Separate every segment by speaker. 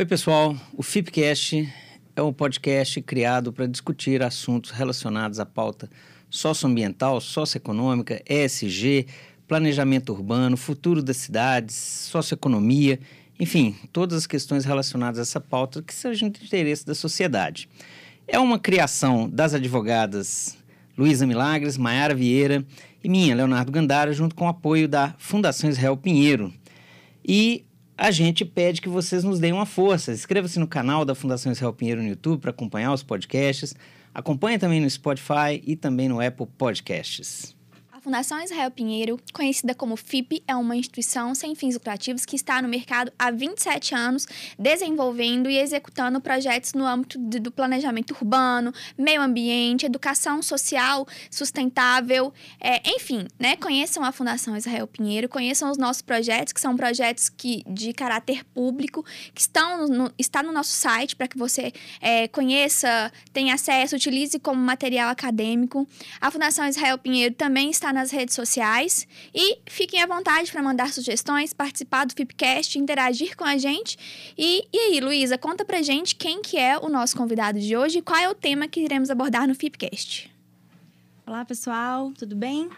Speaker 1: Oi, pessoal. O FIPCast é um podcast criado para discutir assuntos relacionados à pauta socioambiental, socioeconômica, ESG, planejamento urbano, futuro das cidades, socioeconomia, enfim, todas as questões relacionadas a essa pauta que sejam de interesse da sociedade. É uma criação das advogadas Luísa Milagres, Maiara Vieira e minha, Leonardo Gandara, junto com o apoio da Fundação Israel Pinheiro. E a gente pede que vocês nos deem uma força. Inscreva-se no canal da Fundação Israel Pinheiro no YouTube para acompanhar os podcasts. Acompanhe também no Spotify e também no Apple Podcasts.
Speaker 2: A Fundação Israel Pinheiro, conhecida como FIP, é uma instituição sem fins lucrativos que está no mercado há 27 anos, desenvolvendo e executando projetos no âmbito do planejamento urbano, meio ambiente, educação social sustentável, é, enfim, né? Conheçam a Fundação Israel Pinheiro, conheçam os nossos projetos, que são projetos que, de caráter público, que estão no, está no nosso site para que você é, conheça, tenha acesso, utilize como material acadêmico. A Fundação Israel Pinheiro também está nas redes sociais e fiquem à vontade para mandar sugestões, participar do Fipcast, interagir com a gente. E, e aí, Luísa, conta pra gente quem que é o nosso convidado de hoje e qual é o tema que iremos abordar no Fipcast.
Speaker 3: Olá, pessoal, tudo bem?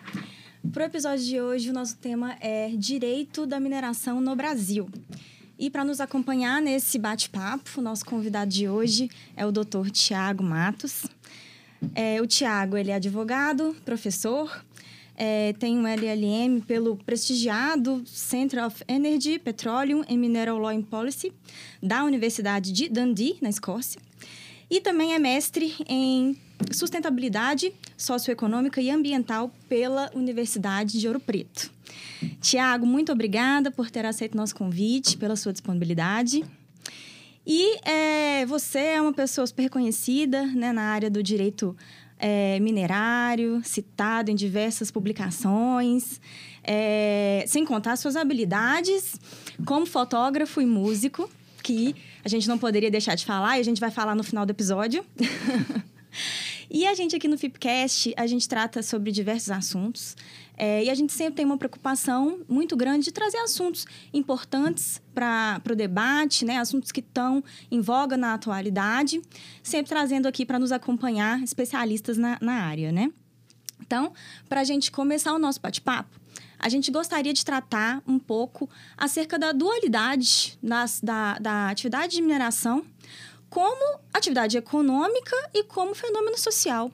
Speaker 3: Para o episódio de hoje, o nosso tema é Direito da Mineração no Brasil. E para nos acompanhar nesse bate-papo, o nosso convidado de hoje é o Dr. Tiago Matos. É, o Tiago, ele é advogado, professor, é, tem um LLM pelo prestigiado Center of Energy, Petroleum and Mineral Law and Policy, da Universidade de Dundee, na Escócia. E também é mestre em sustentabilidade socioeconômica e ambiental pela Universidade de Ouro Preto. Tiago, muito obrigada por ter aceito nosso convite, pela sua disponibilidade. E é, você é uma pessoa super reconhecida né, na área do direito é, minerário, citado em diversas publicações, é, sem contar suas habilidades como fotógrafo e músico, que a gente não poderia deixar de falar e a gente vai falar no final do episódio. e a gente aqui no Fipcast, a gente trata sobre diversos assuntos. É, e a gente sempre tem uma preocupação muito grande de trazer assuntos importantes para o debate, né? assuntos que estão em voga na atualidade, sempre trazendo aqui para nos acompanhar especialistas na, na área. Né? Então, para a gente começar o nosso bate-papo, a gente gostaria de tratar um pouco acerca da dualidade das, da, da atividade de mineração como atividade econômica e como fenômeno social.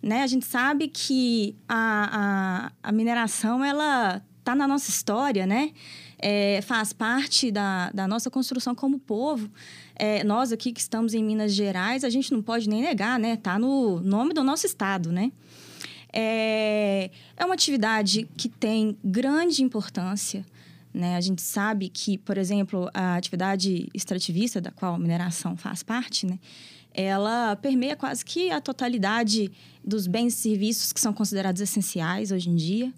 Speaker 3: Né? A gente sabe que a, a, a mineração, ela está na nossa história, né? É, faz parte da, da nossa construção como povo. É, nós aqui que estamos em Minas Gerais, a gente não pode nem negar, né? Está no nome do nosso estado, né? É, é uma atividade que tem grande importância. Né? A gente sabe que, por exemplo, a atividade extrativista, da qual a mineração faz parte, né? ela permeia quase que a totalidade dos bens e serviços que são considerados essenciais hoje em dia.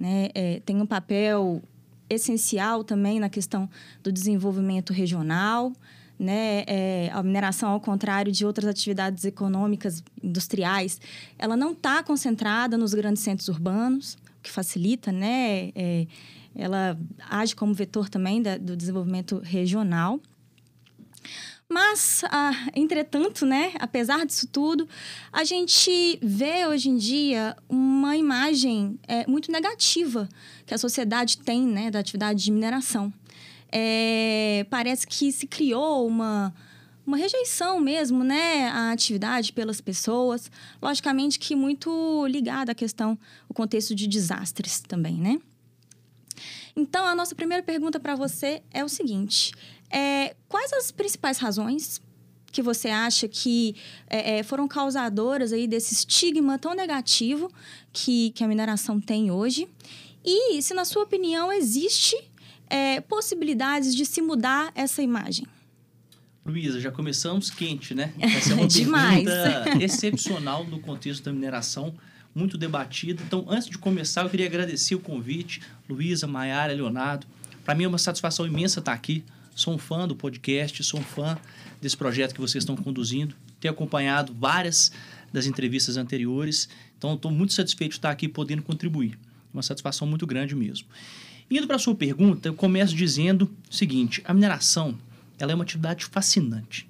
Speaker 3: Né? É, tem um papel essencial também na questão do desenvolvimento regional. Né? É, a mineração, ao contrário de outras atividades econômicas, industriais, ela não está concentrada nos grandes centros urbanos, o que facilita, né? É, ela age como vetor também da, do desenvolvimento regional. Mas, ah, entretanto, né, apesar disso tudo, a gente vê hoje em dia uma imagem é, muito negativa que a sociedade tem né, da atividade de mineração. É, parece que se criou uma, uma rejeição mesmo, né, à atividade pelas pessoas, logicamente que muito ligada à questão, o contexto de desastres também, né? Então, a nossa primeira pergunta para você é o seguinte: é, quais as principais razões que você acha que é, é, foram causadoras aí desse estigma tão negativo que, que a mineração tem hoje? E se, na sua opinião, existe é, possibilidades de se mudar essa imagem?
Speaker 4: Luísa, já começamos quente, né? Essa é uma
Speaker 3: Demais.
Speaker 4: pergunta excepcional no contexto da mineração, muito debatida. Então, antes de começar, eu queria agradecer o convite, Luísa, Maiara, Leonardo. Para mim é uma satisfação imensa estar aqui Sou um fã do podcast, sou um fã desse projeto que vocês estão conduzindo. Tenho acompanhado várias das entrevistas anteriores, então estou muito satisfeito de estar aqui podendo contribuir. Uma satisfação muito grande mesmo. Indo para a sua pergunta, eu começo dizendo o seguinte: a mineração ela é uma atividade fascinante.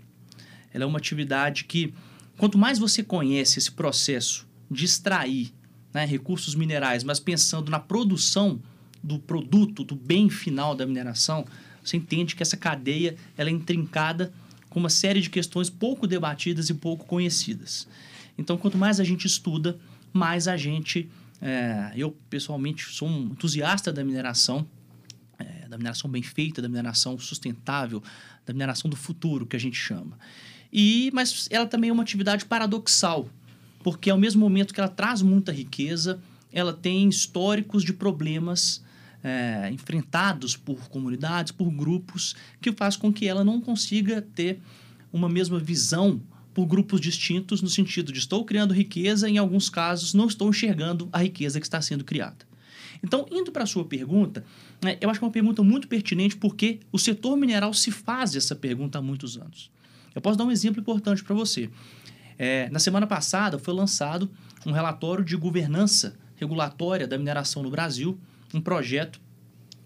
Speaker 4: Ela é uma atividade que, quanto mais você conhece esse processo de extrair né, recursos minerais, mas pensando na produção do produto, do bem final da mineração, você entende que essa cadeia ela é intrincada com uma série de questões pouco debatidas e pouco conhecidas. Então, quanto mais a gente estuda, mais a gente. É, eu, pessoalmente, sou um entusiasta da mineração, é, da mineração bem feita, da mineração sustentável, da mineração do futuro, que a gente chama. E, mas ela também é uma atividade paradoxal, porque ao mesmo momento que ela traz muita riqueza, ela tem históricos de problemas é, enfrentados por comunidades, por grupos, que faz com que ela não consiga ter uma mesma visão por grupos distintos, no sentido de estou criando riqueza, em alguns casos não estou enxergando a riqueza que está sendo criada. Então, indo para a sua pergunta, né, eu acho que é uma pergunta muito pertinente porque o setor mineral se faz essa pergunta há muitos anos. Eu posso dar um exemplo importante para você. É, na semana passada foi lançado um relatório de governança regulatória da mineração no Brasil, um projeto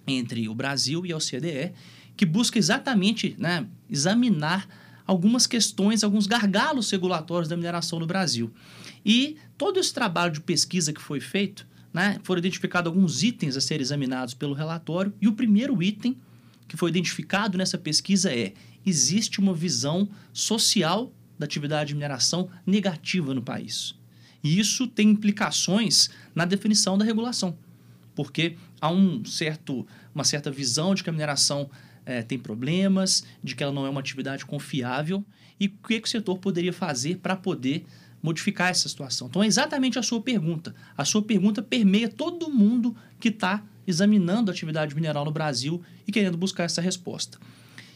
Speaker 4: entre o Brasil e a OCDE que busca exatamente né, examinar algumas questões, alguns gargalos regulatórios da mineração no Brasil. E todo esse trabalho de pesquisa que foi feito, né, foram identificados alguns itens a serem examinados pelo relatório, e o primeiro item que foi identificado nessa pesquisa é: existe uma visão social da atividade de mineração negativa no país. E isso tem implicações na definição da regulação, porque há um certo, uma certa visão de que a mineração é, tem problemas, de que ela não é uma atividade confiável e o que, que o setor poderia fazer para poder modificar essa situação. Então, é exatamente a sua pergunta. A sua pergunta permeia todo mundo que está examinando a atividade mineral no Brasil e querendo buscar essa resposta.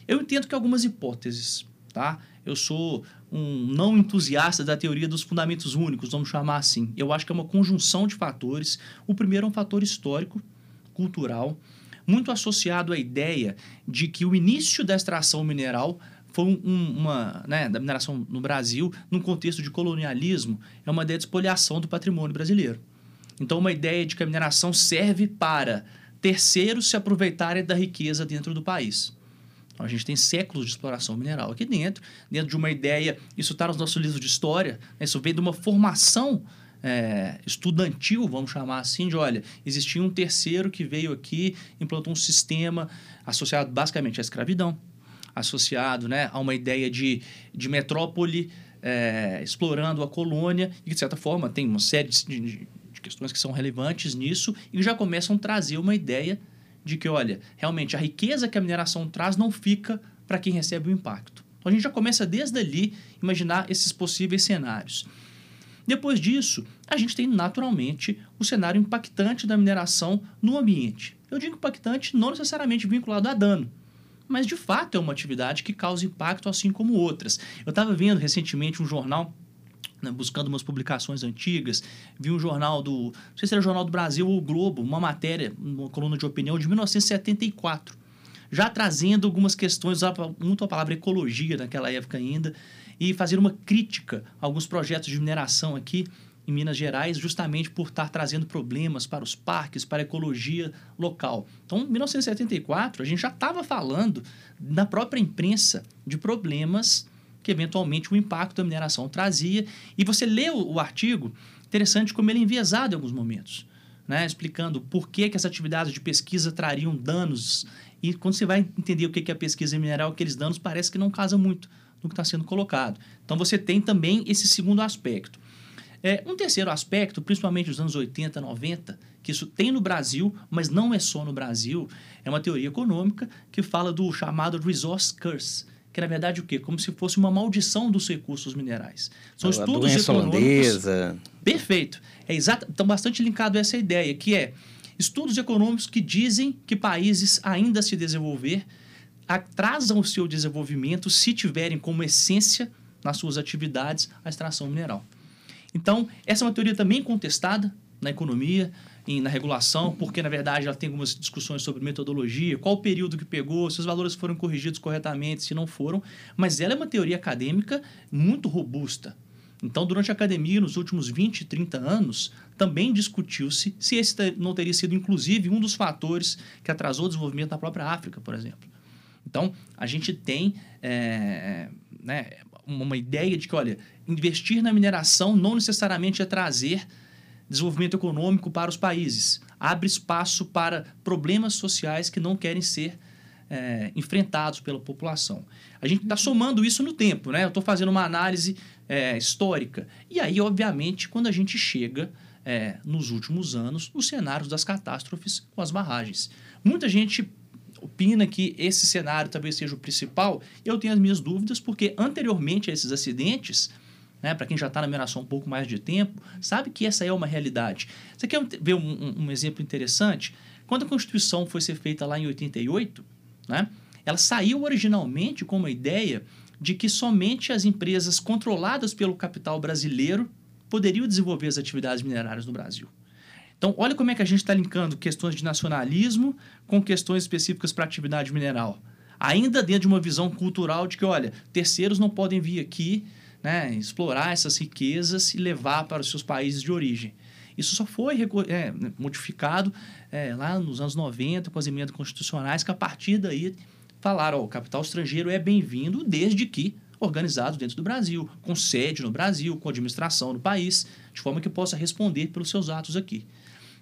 Speaker 4: Eu entendo que algumas hipóteses, tá? Eu sou um não entusiasta da teoria dos fundamentos únicos, vamos chamar assim. Eu acho que é uma conjunção de fatores. O primeiro é um fator histórico, cultural, muito associado à ideia de que o início da extração mineral foi um, uma, né, da mineração no Brasil, num contexto de colonialismo, é uma ideia de espoliação do patrimônio brasileiro. Então, uma ideia de que a mineração serve para terceiros se aproveitarem da riqueza dentro do país. Então, a gente tem séculos de exploração mineral aqui dentro, dentro de uma ideia, isso está nos nossos livros de história, né, isso vem de uma formação é, estudantil, vamos chamar assim, de olha, existia um terceiro que veio aqui, implantou um sistema associado basicamente à escravidão, associado né, a uma ideia de, de metrópole é, explorando a colônia, e de certa forma tem uma série de, de, de questões que são relevantes nisso e já começam a trazer uma ideia de que, olha, realmente a riqueza que a mineração traz não fica para quem recebe o impacto. Então a gente já começa desde ali imaginar esses possíveis cenários. Depois disso, a gente tem naturalmente o cenário impactante da mineração no ambiente. Eu digo impactante não necessariamente vinculado a dano, mas de fato é uma atividade que causa impacto assim como outras. Eu estava vendo recentemente um jornal né, buscando umas publicações antigas, vi um jornal do, não sei se era Jornal do Brasil ou o Globo, uma matéria, uma coluna de opinião de 1974, já trazendo algumas questões, usava muito a palavra ecologia naquela época ainda, e fazer uma crítica a alguns projetos de mineração aqui em Minas Gerais, justamente por estar trazendo problemas para os parques, para a ecologia local. Então, em 1974, a gente já estava falando na própria imprensa de problemas que eventualmente o impacto da mineração trazia. E você lê o, o artigo, interessante como ele é enviesado em alguns momentos, né? explicando por que, que essa atividade de pesquisa trariam danos. E quando você vai entender o que, que é a pesquisa mineral, aqueles danos parece que não casa muito no que está sendo colocado. Então você tem também esse segundo aspecto. É, um terceiro aspecto, principalmente nos anos 80, 90, que isso tem no Brasil, mas não é só no Brasil, é uma teoria econômica que fala do chamado resource curse, que na verdade o quê? Como se fosse uma maldição dos recursos minerais.
Speaker 1: São a estudos econômicos. Holandesa.
Speaker 4: Perfeito. É exato, estão bastante linkado a essa ideia, que é estudos econômicos que dizem que países ainda se desenvolver atrasam o seu desenvolvimento se tiverem como essência nas suas atividades a extração mineral. Então, essa é uma teoria também contestada na economia, em, na regulação, porque na verdade ela tem algumas discussões sobre metodologia, qual o período que pegou, se os valores foram corrigidos corretamente, se não foram, mas ela é uma teoria acadêmica muito robusta. Então, durante a academia, nos últimos 20, 30 anos, também discutiu-se se esse não teria sido, inclusive, um dos fatores que atrasou o desenvolvimento da própria África, por exemplo. Então, a gente tem é, né, uma ideia de que, olha, investir na mineração não necessariamente é trazer desenvolvimento econômico para os países. Abre espaço para problemas sociais que não querem ser é, enfrentados pela população. A gente está somando isso no tempo, né? Eu estou fazendo uma análise é, histórica. E aí, obviamente, quando a gente chega é, nos últimos anos, nos cenários das catástrofes com as barragens. Muita gente opina que esse cenário talvez seja o principal. Eu tenho as minhas dúvidas, porque anteriormente a esses acidentes, né, para quem já está na mineração um pouco mais de tempo, sabe que essa é uma realidade. Você quer ver um, um, um exemplo interessante? Quando a Constituição foi ser feita lá em 88, né, ela saiu originalmente com uma ideia de que somente as empresas controladas pelo capital brasileiro poderiam desenvolver as atividades minerárias no Brasil. Então, olha como é que a gente está linkando questões de nacionalismo com questões específicas para atividade mineral. Ainda dentro de uma visão cultural de que, olha, terceiros não podem vir aqui né, explorar essas riquezas e levar para os seus países de origem. Isso só foi é, modificado é, lá nos anos 90 com as emendas constitucionais, que a partir daí falaram: ó, o capital estrangeiro é bem-vindo desde que organizado dentro do Brasil, com sede no Brasil, com administração no país, de forma que possa responder pelos seus atos aqui.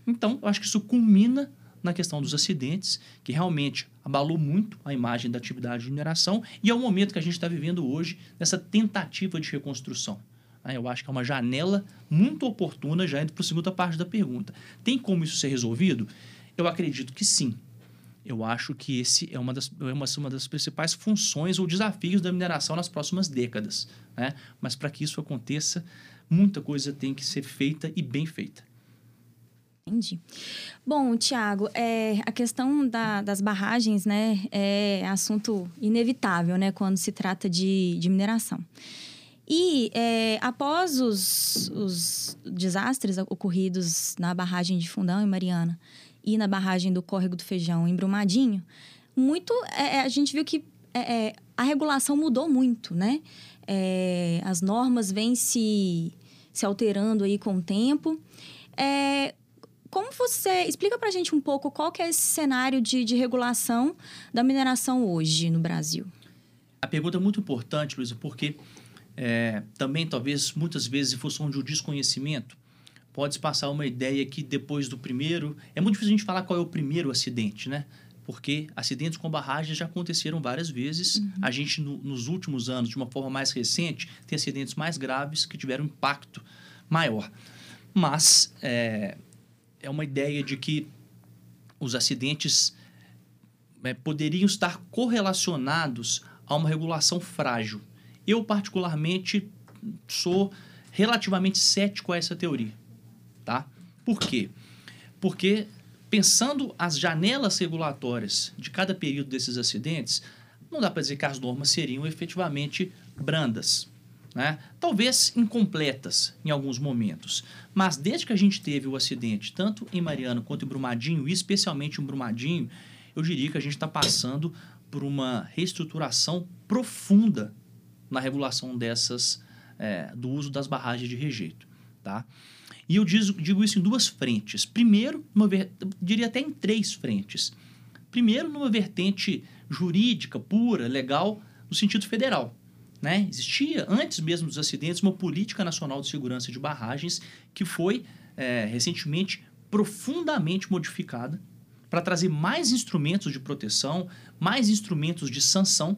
Speaker 4: Então, eu acho que isso culmina na questão dos acidentes, que realmente abalou muito a imagem da atividade de mineração e é o momento que a gente está vivendo hoje nessa tentativa de reconstrução. Né? Eu acho que é uma janela muito oportuna, já indo para a segunda parte da pergunta. Tem como isso ser resolvido? Eu acredito que sim. Eu acho que esse é uma das, é uma, uma das principais funções ou desafios da mineração nas próximas décadas. Né? Mas para que isso aconteça, muita coisa tem que ser feita e bem feita.
Speaker 3: Entendi. Bom, Tiago, é, a questão da, das barragens né, é assunto inevitável né, quando se trata de, de mineração. E é, após os, os desastres ocorridos na barragem de Fundão e Mariana, e na barragem do Córrego do Feijão, em Brumadinho, muito é, é, a gente viu que é, é, a regulação mudou muito, né? É, as normas vêm se, se alterando aí com o tempo. É, como você... Explica para a gente um pouco qual que é esse cenário de, de regulação da mineração hoje no Brasil.
Speaker 4: A pergunta é muito importante, Luísa, porque também, talvez, muitas vezes, em função de um desconhecimento, pode passar uma ideia que depois do primeiro. É muito difícil a gente falar qual é o primeiro acidente, né? Porque acidentes com barragens já aconteceram várias vezes. Uhum. A gente, no, nos últimos anos, de uma forma mais recente, tem acidentes mais graves que tiveram impacto maior. Mas é, é uma ideia de que os acidentes é, poderiam estar correlacionados a uma regulação frágil. Eu, particularmente, sou relativamente cético a essa teoria tá? Por quê? Porque pensando as janelas regulatórias de cada período desses acidentes, não dá para dizer que as normas seriam efetivamente brandas. Né? Talvez incompletas em alguns momentos. Mas desde que a gente teve o acidente, tanto em Mariana quanto em Brumadinho, e especialmente em Brumadinho, eu diria que a gente está passando por uma reestruturação profunda na regulação dessas, é, do uso das barragens de rejeito. Tá? E eu digo isso em duas frentes. Primeiro, diria até em três frentes. Primeiro, numa vertente jurídica, pura, legal, no sentido federal. Né? Existia, antes mesmo dos acidentes, uma política nacional de segurança de barragens que foi é, recentemente profundamente modificada para trazer mais instrumentos de proteção, mais instrumentos de sanção,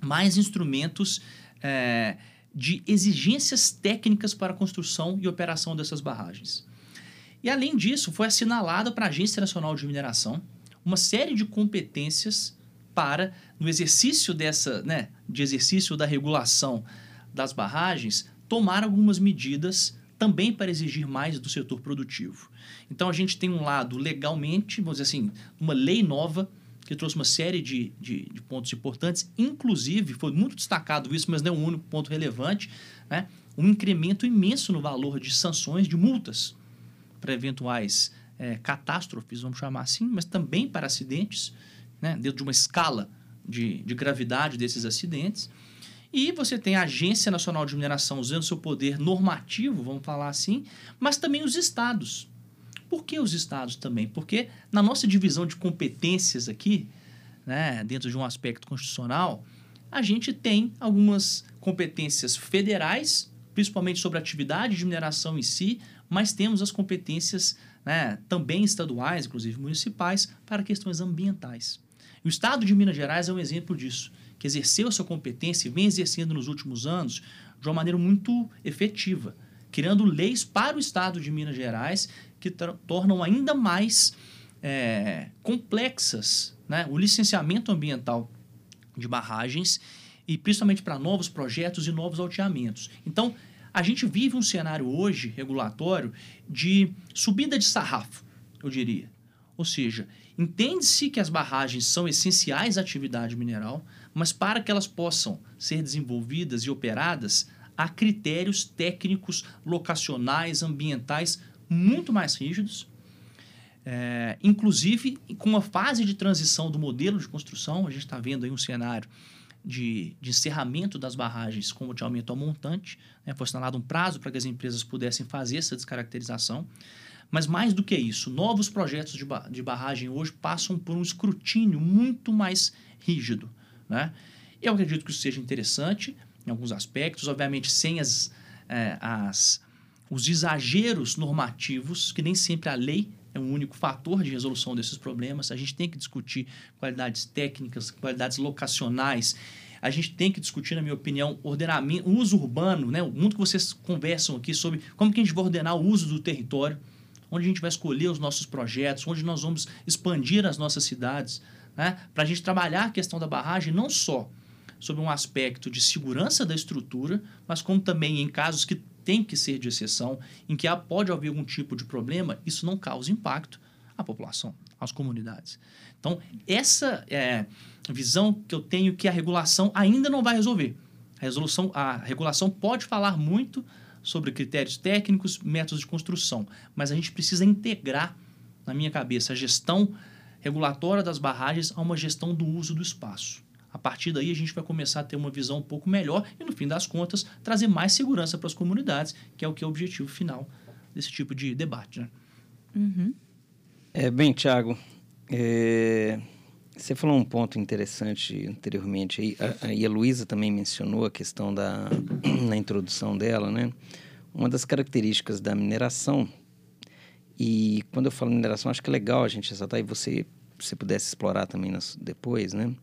Speaker 4: mais instrumentos é, de exigências técnicas para a construção e operação dessas barragens. E além disso, foi assinalada para a Agência Nacional de Mineração uma série de competências para, no exercício dessa, né, de exercício da regulação das barragens, tomar algumas medidas também para exigir mais do setor produtivo. Então a gente tem um lado legalmente, vamos dizer assim, uma lei nova que trouxe uma série de, de, de, pontos importantes, inclusive, foi muito destacado isso, mas não é um único ponto relevante, né? um incremento imenso no valor de sanções, de multas para eventuais é, catástrofes, vamos chamar assim, mas também para acidentes, né? dentro de uma escala de, de gravidade desses acidentes. E você tem a Agência Nacional de Mineração usando seu poder normativo, vamos falar assim, mas também os estados por que os estados também? Porque na nossa divisão de competências aqui, né, dentro de um aspecto constitucional, a gente tem algumas competências federais, principalmente sobre a atividade de mineração em si, mas temos as competências né, também estaduais, inclusive municipais, para questões ambientais. O Estado de Minas Gerais é um exemplo disso, que exerceu a sua competência e vem exercendo nos últimos anos de uma maneira muito efetiva, criando leis para o Estado de Minas Gerais que tornam ainda mais é, complexas né, o licenciamento ambiental de barragens e principalmente para novos projetos e novos alteamentos. Então, a gente vive um cenário hoje regulatório de subida de sarrafo, eu diria. Ou seja, entende-se que as barragens são essenciais à atividade mineral, mas para que elas possam ser desenvolvidas e operadas, há critérios técnicos, locacionais, ambientais muito mais rígidos, é, inclusive com uma fase de transição do modelo de construção. A gente está vendo aí um cenário de, de encerramento das barragens com de aumento ao montante. Né? Foi assinalado um prazo para que as empresas pudessem fazer essa descaracterização. Mas mais do que isso, novos projetos de, ba de barragem hoje passam por um escrutínio muito mais rígido. Né? Eu acredito que isso seja interessante em alguns aspectos, obviamente sem as, é, as, os exageros normativos, que nem sempre a lei é um único fator de resolução desses problemas. A gente tem que discutir qualidades técnicas, qualidades locacionais. A gente tem que discutir, na minha opinião, ordenamento, uso urbano, né? Muito que vocês conversam aqui sobre como que a gente vai ordenar o uso do território, onde a gente vai escolher os nossos projetos, onde nós vamos expandir as nossas cidades, né? Para a gente trabalhar a questão da barragem não só sobre um aspecto de segurança da estrutura, mas como também em casos que tem que ser de exceção, em que pode haver algum tipo de problema, isso não causa impacto à população, às comunidades. Então, essa é visão que eu tenho que a regulação ainda não vai resolver. A, resolução, a regulação pode falar muito sobre critérios técnicos, métodos de construção, mas a gente precisa integrar, na minha cabeça, a gestão regulatória das barragens a uma gestão do uso do espaço. A partir daí, a gente vai começar a ter uma visão um pouco melhor e, no fim das contas, trazer mais segurança para as comunidades, que é o que é o objetivo final desse tipo de debate. Né?
Speaker 1: Uhum. É, bem, Tiago, é, você falou um ponto interessante anteriormente, aí, a, e a Luísa também mencionou a questão da, na introdução dela, né? Uma das características da mineração, e quando eu falo mineração, acho que é legal a gente ressaltar, e você, se pudesse explorar também nas, depois, né?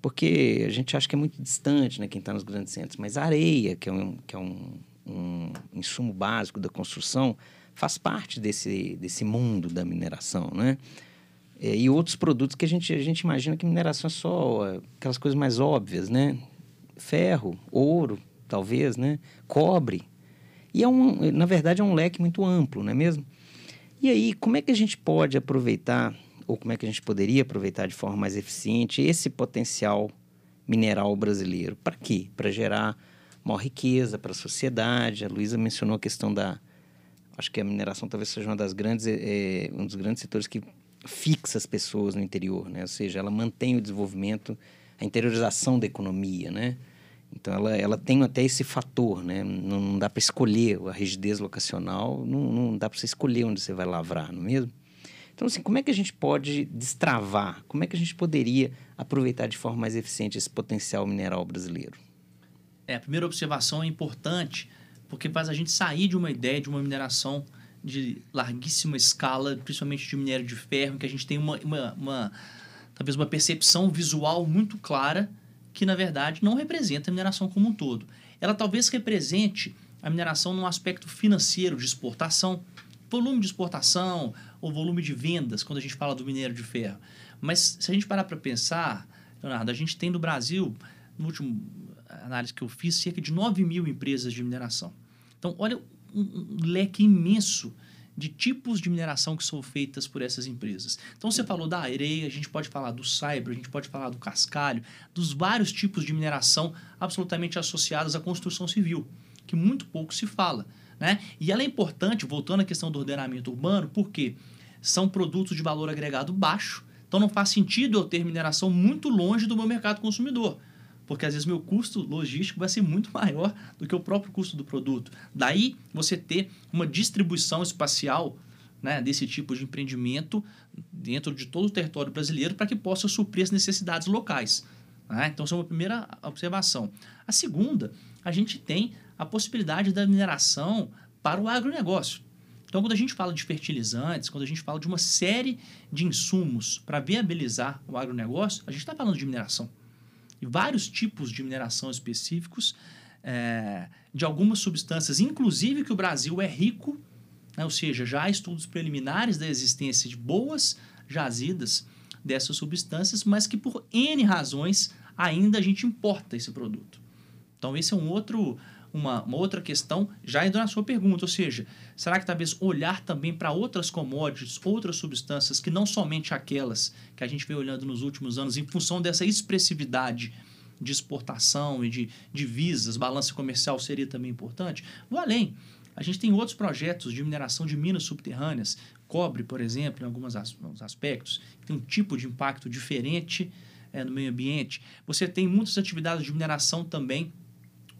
Speaker 1: porque a gente acha que é muito distante, né, quem está nos grandes centros, mas a areia, que é, um, que é um, um insumo básico da construção, faz parte desse, desse mundo da mineração, né? É, e outros produtos que a gente, a gente imagina que mineração é só é, aquelas coisas mais óbvias, né? Ferro, ouro, talvez, né? Cobre. E é um, na verdade, é um leque muito amplo, não é mesmo? E aí, como é que a gente pode aproveitar ou como é que a gente poderia aproveitar de forma mais eficiente esse potencial mineral brasileiro. Para quê? Para gerar maior riqueza para a sociedade. A Luísa mencionou a questão da. Acho que a mineração talvez seja uma das grandes, é, um dos grandes setores que fixa as pessoas no interior, né? Ou seja, ela mantém o desenvolvimento, a interiorização da economia, né? Então, ela, ela tem até esse fator, né? Não, não dá para escolher a rigidez locacional, não, não dá para você escolher onde você vai lavrar, não é mesmo? Então, assim, como é que a gente pode destravar? Como é que a gente poderia aproveitar de forma mais eficiente esse potencial mineral brasileiro?
Speaker 4: É, a primeira observação é importante porque faz a gente sair de uma ideia de uma mineração de larguíssima escala, principalmente de minério de ferro, que a gente tem uma, uma, uma talvez uma percepção visual muito clara que, na verdade, não representa a mineração como um todo. Ela talvez represente a mineração num aspecto financeiro de exportação, volume de exportação, o volume de vendas quando a gente fala do minério de ferro. Mas se a gente parar para pensar, Leonardo, a gente tem no Brasil, no último análise que eu fiz, cerca de 9 mil empresas de mineração. Então, olha um, leque imenso de tipos de mineração que são feitas por essas empresas. Então, você falou da areia, a gente pode falar do saibro, a gente pode falar do cascalho, dos vários tipos de mineração absolutamente associados à construção civil, que muito pouco se fala. Né? E ela é importante, voltando à questão do ordenamento urbano, porque são produtos de valor agregado baixo, então não faz sentido eu ter mineração muito longe do meu mercado consumidor, porque às vezes meu custo logístico vai ser muito maior do que o próprio custo do produto. Daí você ter uma distribuição espacial né, desse tipo de empreendimento dentro de todo o território brasileiro para que possa suprir as necessidades locais. Né? Então, essa é uma primeira observação. A segunda, a gente tem a possibilidade da mineração para o agronegócio. Então, quando a gente fala de fertilizantes, quando a gente fala de uma série de insumos para viabilizar o agronegócio, a gente está falando de mineração. E vários tipos de mineração específicos, é, de algumas substâncias, inclusive que o Brasil é rico, né? ou seja, já há estudos preliminares da existência de boas jazidas dessas substâncias, mas que por N razões ainda a gente importa esse produto. Então, esse é um outro uma, uma, outra questão, já indo na sua pergunta, ou seja, será que talvez olhar também para outras commodities, outras substâncias, que não somente aquelas que a gente vem olhando nos últimos anos, em função dessa expressividade de exportação e de divisas, balança comercial seria também importante? Vou além. A gente tem outros projetos de mineração de minas subterrâneas, cobre, por exemplo, em alguns aspectos, tem um tipo de impacto diferente é, no meio ambiente. Você tem muitas atividades de mineração também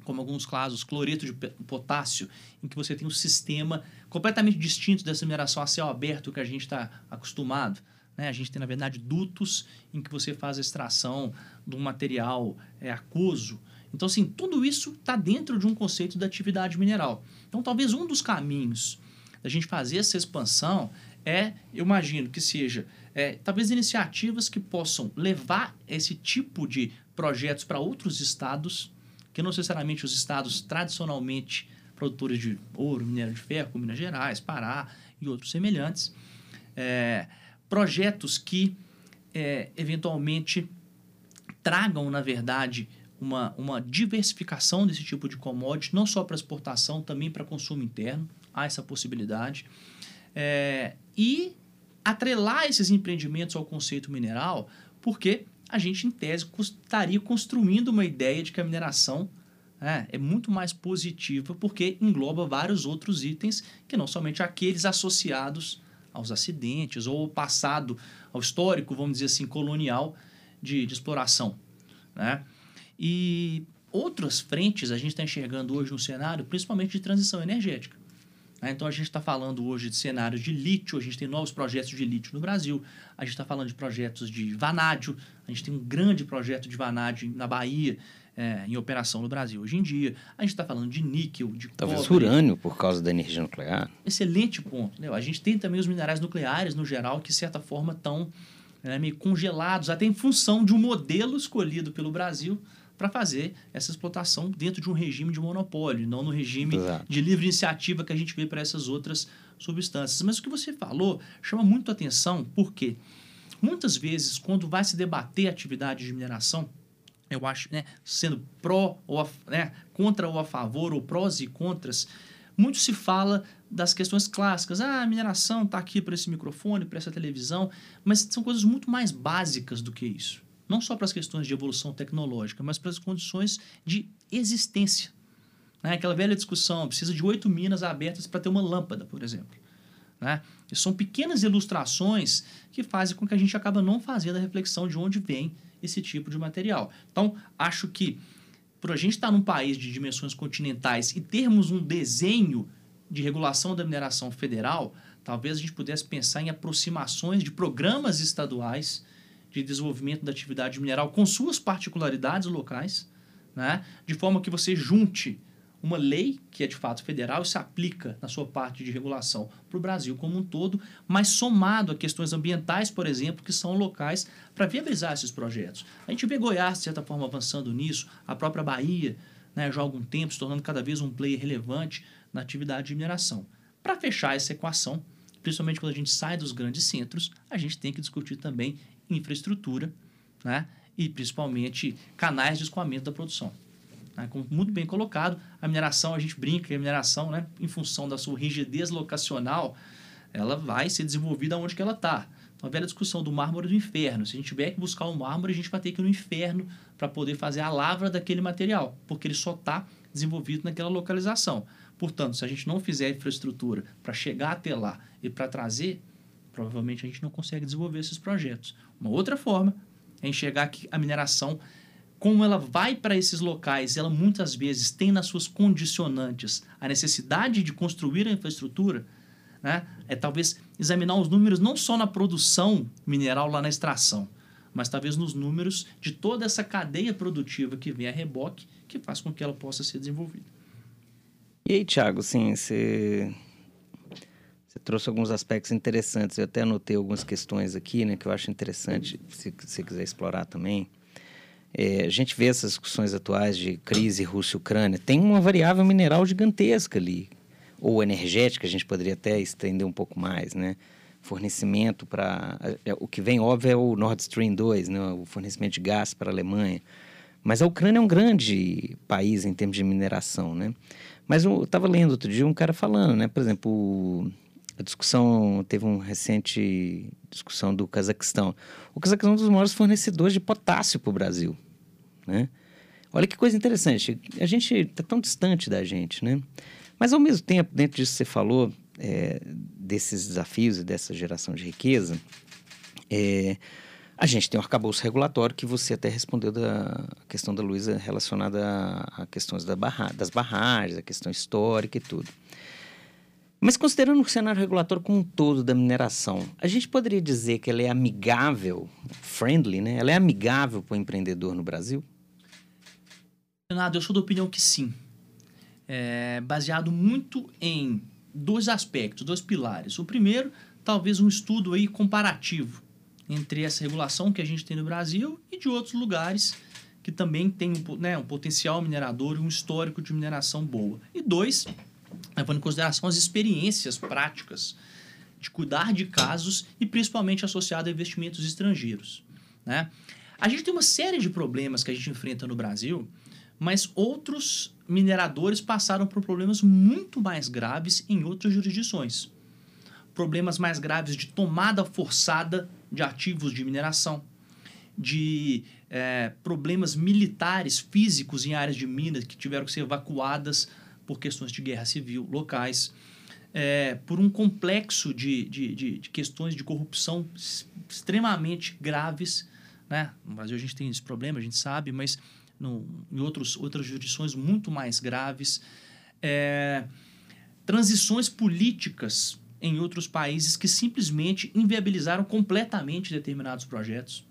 Speaker 4: como alguns casos, cloreto de potássio, em que você tem um sistema completamente distinto dessa mineração a céu aberto que a gente está acostumado. Né? A gente tem, na verdade, dutos em que você faz a extração de um material é, aquoso. Então, assim, tudo isso está dentro de um conceito da atividade mineral. Então, talvez um dos caminhos da gente fazer essa expansão é, eu imagino que seja, é, talvez iniciativas que possam levar esse tipo de projetos para outros estados, que não necessariamente os estados tradicionalmente produtores de ouro, minério de ferro, como Minas Gerais, Pará e outros semelhantes, é, projetos que é, eventualmente tragam, na verdade, uma, uma diversificação desse tipo de commodity, não só para exportação, também para consumo interno. Há essa possibilidade. É, e atrelar esses empreendimentos ao conceito mineral, porque a gente, em tese, estaria construindo uma ideia de que a mineração é, é, muito mais positiva porque engloba vários outros itens que não somente aqueles associados aos acidentes ou ao passado, ao histórico, vamos dizer assim, colonial de, de exploração. Né? E outras frentes a gente está enxergando hoje no cenário, principalmente de transição energética. Né? Então a gente está falando hoje de cenários de lítio, a gente tem novos projetos de lítio no Brasil, a gente está falando de projetos de vanádio, a gente tem um grande projeto de vanádio na Bahia, é, em operação no Brasil hoje em dia. A gente está falando de níquel, de
Speaker 1: Talvez cobre. urânio, por causa da energia nuclear.
Speaker 4: Excelente ponto. Né? A gente tem também os minerais nucleares, no geral, que de certa forma estão né, meio congelados, até em função de um modelo escolhido pelo Brasil para fazer essa explotação dentro de um regime de monopólio, não no regime Exato. de livre iniciativa que a gente vê para essas outras substâncias. Mas o que você falou chama muito atenção, porque muitas vezes, quando vai se debater a atividade de mineração, eu acho, né, sendo pró ou né, contra ou a favor, ou prós e contras, muito se fala das questões clássicas. Ah, a mineração está aqui para esse microfone, para essa televisão, mas são coisas muito mais básicas do que isso não só para as questões de evolução tecnológica, mas para as condições de existência. Né? Aquela velha discussão, precisa de oito minas abertas para ter uma lâmpada, por exemplo. Né? E são pequenas ilustrações que fazem com que a gente acaba não fazendo a reflexão de onde vem esse tipo de material. Então, acho que por a gente estar num país de dimensões continentais e termos um desenho de regulação da mineração federal, talvez a gente pudesse pensar em aproximações de programas estaduais de desenvolvimento da atividade mineral com suas particularidades locais, né? de forma que você junte uma lei que é de fato federal e se aplica na sua parte de regulação para o Brasil como um todo, mas somado a questões ambientais, por exemplo, que são locais para viabilizar esses projetos. A gente vê Goiás, de certa forma, avançando nisso, a própria Bahia, né, já há algum tempo, se tornando cada vez um player relevante na atividade de mineração. Para fechar essa equação, principalmente quando a gente sai dos grandes centros, a gente tem que discutir também infraestrutura né? e principalmente canais de escoamento da produção. Né? Como muito bem colocado, a mineração, a gente brinca que a mineração, né, em função da sua rigidez locacional, ela vai ser desenvolvida onde que ela está. Então, a velha discussão do mármore do inferno. Se a gente tiver que buscar o um mármore, a gente vai ter que ir no inferno para poder fazer a lavra daquele material, porque ele só está desenvolvido naquela localização. Portanto, se a gente não fizer infraestrutura para chegar até lá e para trazer provavelmente a gente não consegue desenvolver esses projetos. Uma outra forma é enxergar que a mineração, como ela vai para esses locais, ela muitas vezes tem nas suas condicionantes a necessidade de construir a infraestrutura, né? é talvez examinar os números não só na produção mineral, lá na extração, mas talvez nos números de toda essa cadeia produtiva que vem a reboque, que faz com que ela possa ser desenvolvida.
Speaker 1: E aí, Thiago, assim, você, você trouxe alguns aspectos interessantes. Eu até anotei algumas questões aqui, né, que eu acho interessante, se você quiser explorar também. É, a gente vê essas discussões atuais de crise Rússia-Ucrânia. Tem uma variável mineral gigantesca ali, ou energética, a gente poderia até estender um pouco mais, né? Fornecimento para. É, o que vem, óbvio, é o Nord Stream 2, né? o fornecimento de gás para a Alemanha. Mas a Ucrânia é um grande país em termos de mineração, né? Mas eu estava lendo outro dia um cara falando, né? Por exemplo, a discussão, teve uma recente discussão do Cazaquistão. O Cazaquistão é um dos maiores fornecedores de potássio para o Brasil, né? Olha que coisa interessante. A gente está tão distante da gente, né? Mas, ao mesmo tempo, dentro disso que você falou, é, desses desafios e dessa geração de riqueza, é, a gente tem um arcabouço regulatório que você até respondeu da questão da Luísa relacionada a, a questões da barra, das barragens, a questão histórica e tudo. Mas considerando o cenário regulatório como um todo da mineração, a gente poderia dizer que ela é amigável, friendly, né? Ela é amigável para o empreendedor no Brasil?
Speaker 4: Leonardo, eu sou da opinião que sim é, baseado muito em dois aspectos, dois pilares. O primeiro, talvez um estudo aí comparativo entre essa regulação que a gente tem no Brasil e de outros lugares que também tem né, um potencial minerador e um histórico de mineração boa. E dois, levando em consideração as experiências práticas de cuidar de casos e principalmente associado a investimentos estrangeiros. Né? A gente tem uma série de problemas que a gente enfrenta no Brasil mas outros mineradores passaram por problemas muito mais graves em outras jurisdições. Problemas mais graves de tomada forçada de ativos de mineração, de é, problemas militares físicos em áreas de minas que tiveram que ser evacuadas por questões de guerra civil locais, é, por um complexo de, de, de, de questões de corrupção extremamente graves. Né? No Brasil a gente tem esse problema, a gente sabe, mas no, em outros, outras jurisdições muito mais graves. É, transições políticas em outros países que simplesmente inviabilizaram completamente determinados projetos.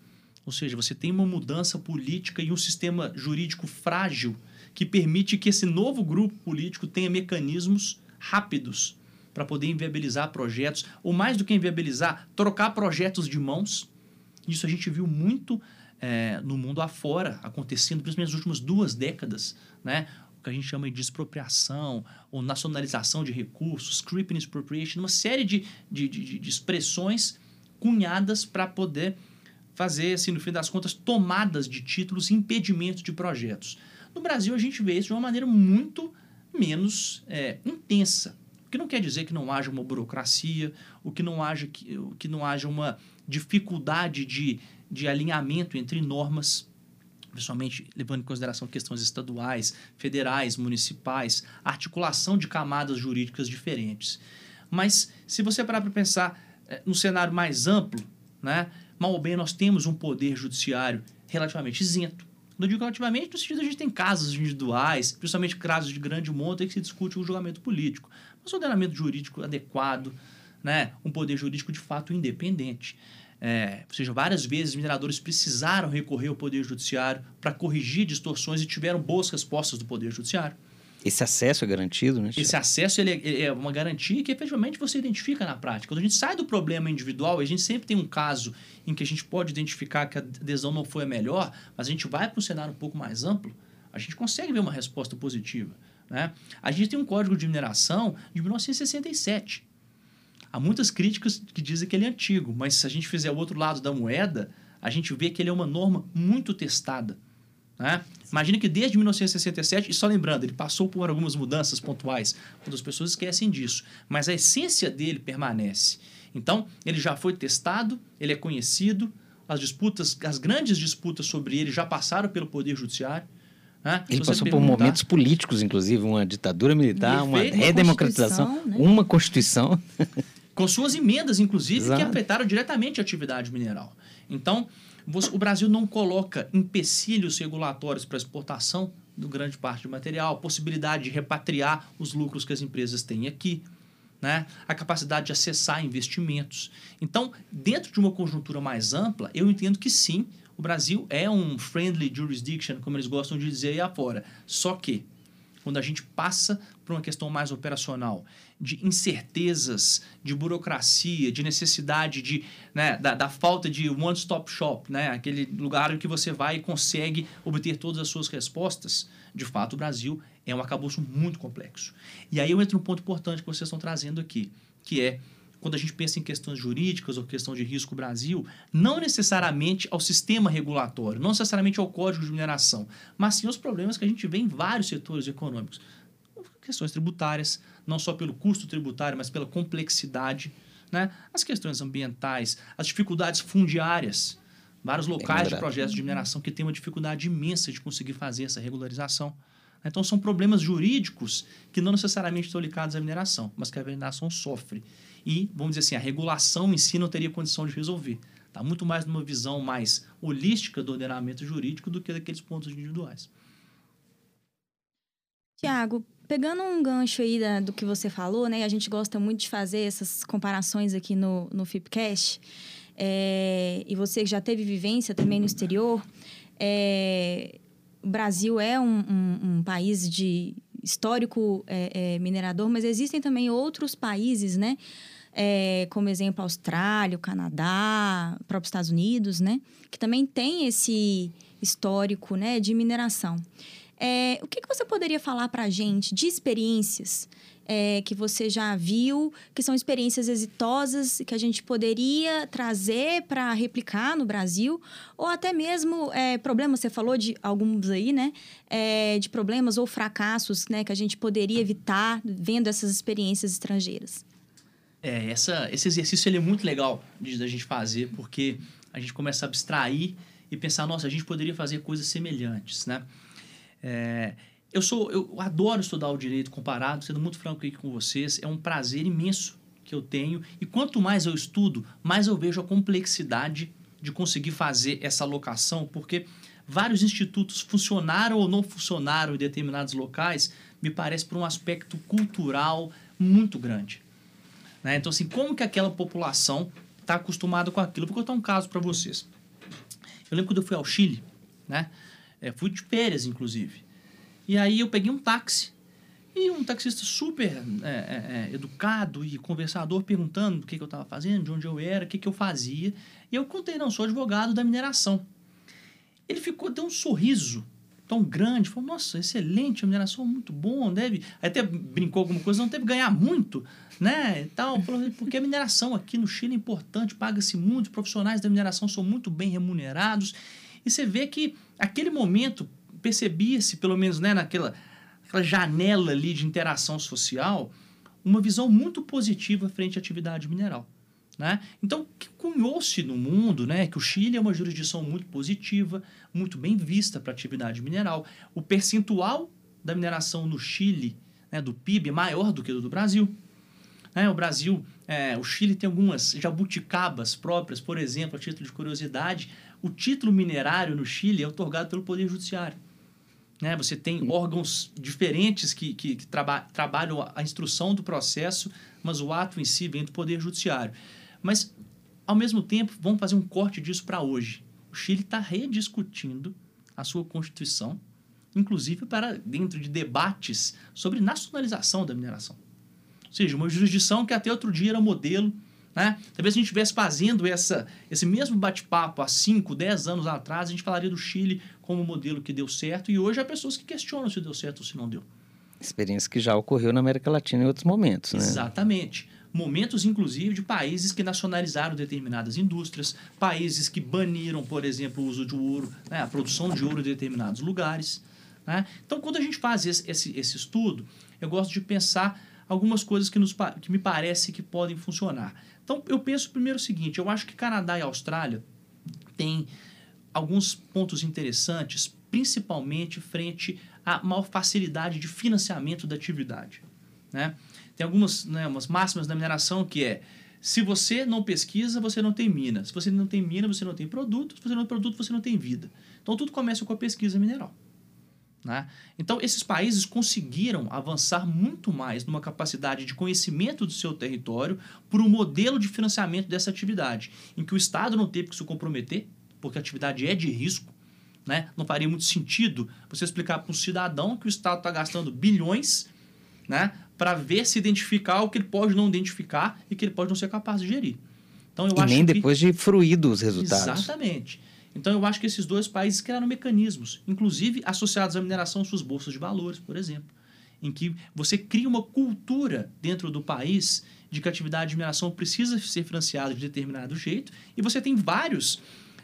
Speaker 4: Ou seja, você tem uma mudança política e um sistema jurídico frágil que permite que esse novo grupo político tenha mecanismos rápidos para poder inviabilizar projetos, ou mais do que inviabilizar, trocar projetos de mãos. Isso a gente viu muito é, no mundo afora acontecendo, principalmente nas últimas duas décadas, né? o que a gente chama de expropriação ou nacionalização de recursos, creeping expropriation, uma série de, de, de, de expressões cunhadas para poder fazer, assim, no fim das contas, tomadas de títulos impedimentos de projetos. No Brasil, a gente vê isso de uma maneira muito menos é, intensa. O que não quer dizer que não haja uma burocracia, o que não haja, que, que não haja uma dificuldade de de alinhamento entre normas, principalmente levando em consideração questões estaduais, federais, municipais, articulação de camadas jurídicas diferentes. Mas se você parar para pensar é, no cenário mais amplo, né, mal ou bem nós temos um poder judiciário relativamente isento. Não digo relativamente no sentido a gente tem casos individuais, principalmente casos de grande monta, em que se discute o julgamento político. Mas um ordenamento jurídico adequado, né, um poder jurídico de fato independente. É, ou seja, várias vezes mineradores precisaram recorrer ao Poder Judiciário para corrigir distorções e tiveram boas respostas do Poder Judiciário.
Speaker 1: Esse acesso é garantido, né?
Speaker 4: Esse acesso ele é, ele é, uma garantia que efetivamente você identifica na prática. Quando a gente sai do problema individual, a gente sempre tem um caso em que a gente pode identificar que a adesão não foi a melhor, mas a gente vai para um cenário um pouco mais amplo, a gente consegue ver uma resposta positiva. Né? A gente tem um código de mineração de 1967 Há muitas críticas que dizem que ele é antigo, mas se a gente fizer o outro lado da moeda, a gente vê que ele é uma norma muito testada. Né? Imagina que desde 1967, e só lembrando, ele passou por algumas mudanças pontuais, quando as pessoas esquecem disso, mas a essência dele permanece. Então, ele já foi testado, ele é conhecido, as disputas, as grandes disputas sobre ele já passaram pelo Poder Judiciário.
Speaker 1: Né? Ele passou por momentos políticos, inclusive, uma ditadura militar, uma redemocratização, uma, né? uma constituição.
Speaker 4: com suas emendas, inclusive, Exato. que afetaram diretamente a atividade mineral. Então, o Brasil não coloca empecilhos regulatórios para exportação do grande parte do material, possibilidade de repatriar os lucros que as empresas têm aqui. né? a capacidade de acessar investimentos. Então, dentro de uma conjuntura mais ampla, eu entendo que sim, o Brasil é um friendly jurisdiction, como eles gostam de dizer aí afora. Só que, quando a gente passa para uma questão mais operacional, de incertezas, de burocracia, de necessidade de, né, da, da falta de one-stop shop, né, aquele lugar em que você vai e consegue obter todas as suas respostas, de fato o Brasil é um acabouço muito complexo. E aí eu entro no ponto importante que vocês estão trazendo aqui, que é quando a gente pensa em questões jurídicas ou questão de risco Brasil, não necessariamente ao sistema regulatório, não necessariamente ao código de mineração, mas sim aos problemas que a gente vê em vários setores econômicos. Questões tributárias, não só pelo custo tributário, mas pela complexidade, né? as questões ambientais, as dificuldades fundiárias. Vários locais de projetos de mineração que têm uma dificuldade imensa de conseguir fazer essa regularização. Então, são problemas jurídicos que não necessariamente estão ligados à mineração, mas que a mineração sofre. E, vamos dizer assim, a regulação em si não teria condição de resolver. Está muito mais numa visão mais holística do ordenamento jurídico do que daqueles pontos individuais.
Speaker 3: Tiago, pegando um gancho aí da, do que você falou, né? A gente gosta muito de fazer essas comparações aqui no, no FIPCast. É, e você já teve vivência também no exterior. É, o Brasil é um, um, um país de histórico é, minerador, mas existem também outros países, né? Como exemplo, Austrália, o Canadá, próprios Estados Unidos, né? Que também tem esse histórico, né, de mineração. É, o que, que você poderia falar para a gente de experiências é, que você já viu, que são experiências exitosas que a gente poderia trazer para replicar no Brasil, ou até mesmo é, problemas, você falou de alguns aí, né? É, de problemas ou fracassos né, que a gente poderia evitar vendo essas experiências estrangeiras.
Speaker 4: É, essa, esse exercício ele é muito legal da gente fazer, porque a gente começa a abstrair e pensar, nossa, a gente poderia fazer coisas semelhantes, né? É, eu sou eu adoro estudar o direito comparado, sendo muito franco aqui com vocês, é um prazer imenso que eu tenho e quanto mais eu estudo, mais eu vejo a complexidade de conseguir fazer essa alocação, porque vários institutos funcionaram ou não funcionaram em determinados locais, me parece por um aspecto cultural muito grande. Né? Então, assim, como que aquela população está acostumada com aquilo? Vou contar um caso para vocês. Eu lembro quando eu fui ao Chile, né? É, fui de férias, inclusive. E aí eu peguei um táxi. E um taxista super é, é, é educado e conversador perguntando o que, que eu estava fazendo, de onde eu era, o que, que eu fazia. E eu contei, não, sou advogado da mineração. Ele ficou, deu um sorriso tão grande, falou, nossa, excelente, a mineração é muito bom, deve... Aí até brincou alguma coisa, não teve que ganhar muito, né, e tal, porque a mineração aqui no Chile é importante, paga-se muito, os profissionais da mineração são muito bem remunerados, e você vê que aquele momento percebia-se, pelo menos né, naquela aquela janela ali de interação social, uma visão muito positiva frente à atividade mineral. Né? Então, cunhou-se no mundo né, que o Chile é uma jurisdição muito positiva, muito bem vista para atividade mineral. O percentual da mineração no Chile, né, do PIB, é maior do que o do Brasil. Né? O Brasil, é, o Chile tem algumas jabuticabas próprias, por exemplo, a título de curiosidade, o título minerário no Chile é otorgado pelo Poder Judiciário. Né? Você tem órgãos diferentes que, que, que traba trabalham a instrução do processo, mas o ato em si vem do Poder Judiciário. Mas, ao mesmo tempo, vamos fazer um corte disso para hoje. O Chile está rediscutindo a sua Constituição, inclusive para dentro de debates sobre nacionalização da mineração. Ou seja, uma jurisdição que até outro dia era modelo né? Talvez se a gente estivesse fazendo essa, esse mesmo bate-papo há 5, 10 anos atrás, a gente falaria do Chile como modelo que deu certo, e hoje há pessoas que questionam se deu certo ou se não deu.
Speaker 1: Experiência que já ocorreu na América Latina em outros momentos, né?
Speaker 4: Exatamente. Momentos, inclusive, de países que nacionalizaram determinadas indústrias, países que baniram, por exemplo, o uso de ouro, né? a produção de ouro em determinados lugares. Né? Então, quando a gente faz esse, esse, esse estudo, eu gosto de pensar algumas coisas que, nos, que me parece que podem funcionar. Então, eu penso primeiro o seguinte: eu acho que Canadá e Austrália têm alguns pontos interessantes, principalmente frente à maior facilidade de financiamento da atividade. Né? Tem algumas né, umas máximas da mineração que é se você não pesquisa, você não tem mina. Se você não tem mina, você não tem produto. Se você não tem produto, você não tem vida. Então, tudo começa com a pesquisa mineral. Né? Então, esses países conseguiram avançar muito mais numa capacidade de conhecimento do seu território por um modelo de financiamento dessa atividade, em que o Estado não teve que se comprometer, porque a atividade é de risco. Né? Não faria muito sentido você explicar para um cidadão que o Estado está gastando bilhões né, para ver se identificar o que ele pode não identificar e que ele pode não ser capaz de gerir.
Speaker 1: Então, eu e acho nem que... depois de fruir dos resultados.
Speaker 4: Exatamente. Então, eu acho que esses dois países criaram mecanismos, inclusive associados à mineração, suas bolsas de valores, por exemplo, em que você cria uma cultura dentro do país de que a atividade de mineração precisa ser financiada de determinado jeito, e você tem vários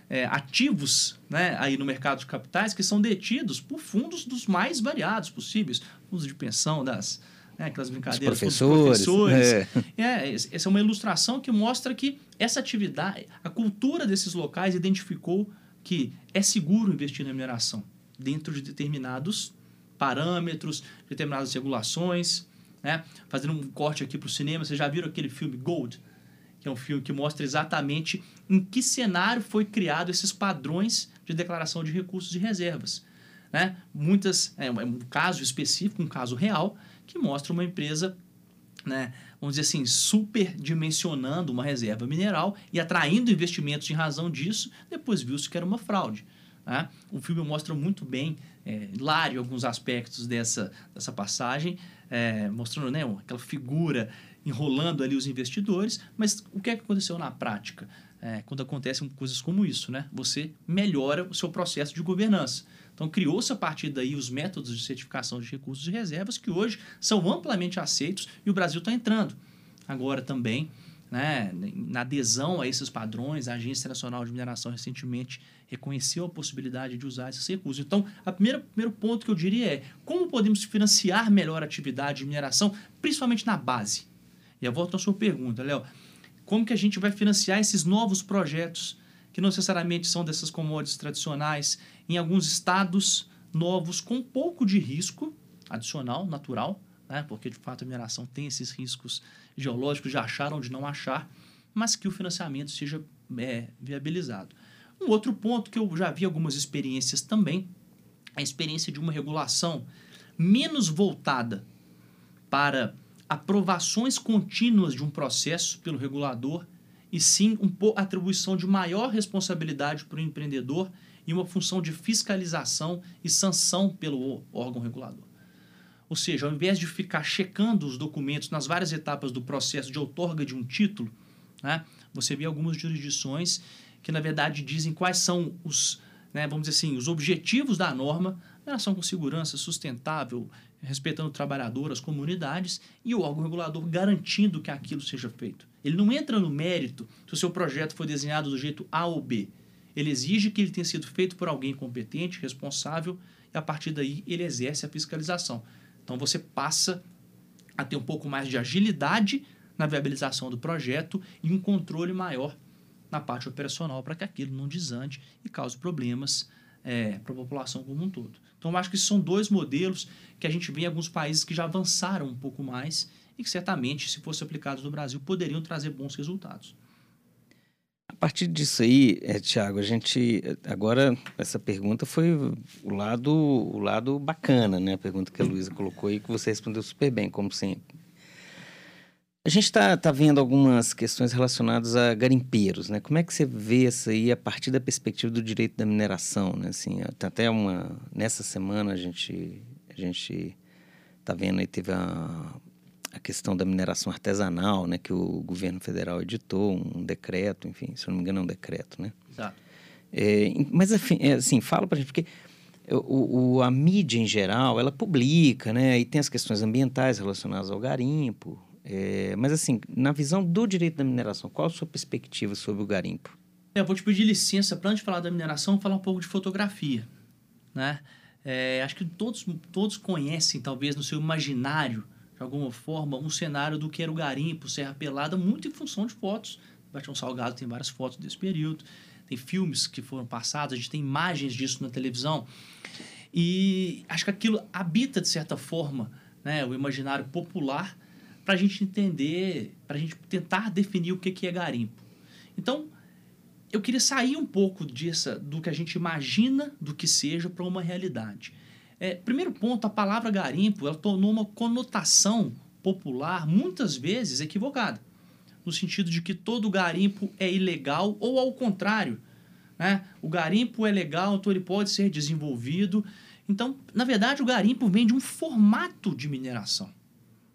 Speaker 4: é, ativos né, aí no mercado de capitais que são detidos por fundos dos mais variados possíveis, fundos de pensão das, né, aquelas brincadeiras
Speaker 1: Os professores. professores.
Speaker 4: É. é. essa é uma ilustração que mostra que essa atividade, a cultura desses locais identificou que é seguro investir na mineração dentro de determinados parâmetros, determinadas regulações. Né? Fazendo um corte aqui para o cinema, vocês já viram aquele filme Gold? Que é um filme que mostra exatamente em que cenário foi criado esses padrões de declaração de recursos e reservas. Né? Muitas, é, é um caso específico, um caso real, que mostra uma empresa né, vamos dizer assim, superdimensionando uma reserva mineral e atraindo investimentos em razão disso, depois viu-se que era uma fraude. Né? O filme mostra muito bem, é, hilário, alguns aspectos dessa, dessa passagem, é, mostrando né, aquela figura enrolando ali os investidores, mas o que, é que aconteceu na prática? É, quando acontecem coisas como isso, né? Você melhora o seu processo de governança. Então, criou-se a partir daí os métodos de certificação de recursos e reservas que hoje são amplamente aceitos e o Brasil está entrando. Agora também, né, na adesão a esses padrões, a Agência Nacional de Mineração recentemente reconheceu a possibilidade de usar esses recursos. Então, o primeiro ponto que eu diria é como podemos financiar melhor a atividade de mineração, principalmente na base. E eu volto à sua pergunta, Léo. Como que a gente vai financiar esses novos projetos que não necessariamente são dessas commodities tradicionais, em alguns estados novos com um pouco de risco adicional, natural, né? porque de fato a mineração tem esses riscos geológicos de achar de não achar, mas que o financiamento seja é, viabilizado. Um outro ponto que eu já vi algumas experiências também, é a experiência de uma regulação menos voltada para aprovações contínuas de um processo pelo regulador e sim um atribuição de maior responsabilidade para o empreendedor e uma função de fiscalização e sanção pelo órgão regulador. Ou seja, ao invés de ficar checando os documentos nas várias etapas do processo de outorga de um título, né, você vê algumas jurisdições que, na verdade, dizem quais são os, né, vamos dizer assim, os objetivos da norma, relação com segurança sustentável, respeitando o trabalhador, as comunidades, e o órgão regulador garantindo que aquilo seja feito. Ele não entra no mérito se o seu projeto foi desenhado do jeito A ou B. Ele exige que ele tenha sido feito por alguém competente, responsável, e a partir daí ele exerce a fiscalização. Então você passa a ter um pouco mais de agilidade na viabilização do projeto e um controle maior na parte operacional para que aquilo não desande e cause problemas é, para a população como um todo. Então, eu acho que são dois modelos que a gente vê em alguns países que já avançaram um pouco mais e que certamente, se fossem aplicados no Brasil, poderiam trazer bons resultados.
Speaker 1: A partir disso aí, é, Tiago, a gente agora essa pergunta foi o lado o lado bacana, né? A pergunta que a Luísa colocou aí que você respondeu super bem, como sempre. A gente está tá vendo algumas questões relacionadas a garimpeiros, né? Como é que você vê isso aí a partir da perspectiva do direito da mineração, né? Assim, até uma nessa semana a gente a gente está vendo aí teve a a questão da mineração artesanal, né, que o governo federal editou um decreto, enfim, se eu não me engano é um decreto, né?
Speaker 4: Exato.
Speaker 1: É, mas, enfim, é, assim, fala para a gente, porque o, o, a mídia em geral, ela publica, né, e tem as questões ambientais relacionadas ao garimpo, é, mas, assim, na visão do direito da mineração, qual a sua perspectiva sobre o garimpo?
Speaker 4: É, eu vou te pedir licença para, antes de falar da mineração, falar um pouco de fotografia, né? É, acho que todos, todos conhecem, talvez, no seu imaginário, de alguma forma, um cenário do que era o garimpo, Serra Pelada, muito em função de fotos. Baixão Salgado tem várias fotos desse período, tem filmes que foram passados, a gente tem imagens disso na televisão. E acho que aquilo habita, de certa forma, né, o imaginário popular para a gente entender, para a gente tentar definir o que, que é garimpo. Então, eu queria sair um pouco disso, do que a gente imagina do que seja, para uma realidade. É, primeiro ponto, a palavra garimpo ela tornou uma conotação popular muitas vezes equivocada, no sentido de que todo garimpo é ilegal ou ao contrário, né? O garimpo é legal, então ele pode ser desenvolvido. Então, na verdade, o garimpo vem de um formato de mineração.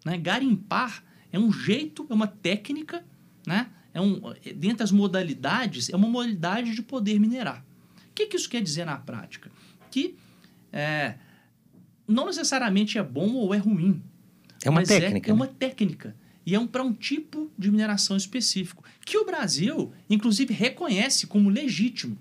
Speaker 4: Né? Garimpar é um jeito, é uma técnica, né? é um, dentre das modalidades, é uma modalidade de poder minerar. O que, que isso quer dizer na prática? Que é, não necessariamente é bom ou é ruim.
Speaker 1: É uma técnica.
Speaker 4: É, é uma técnica. E é um, para um tipo de mineração específico, que o Brasil, inclusive, reconhece como legítimo.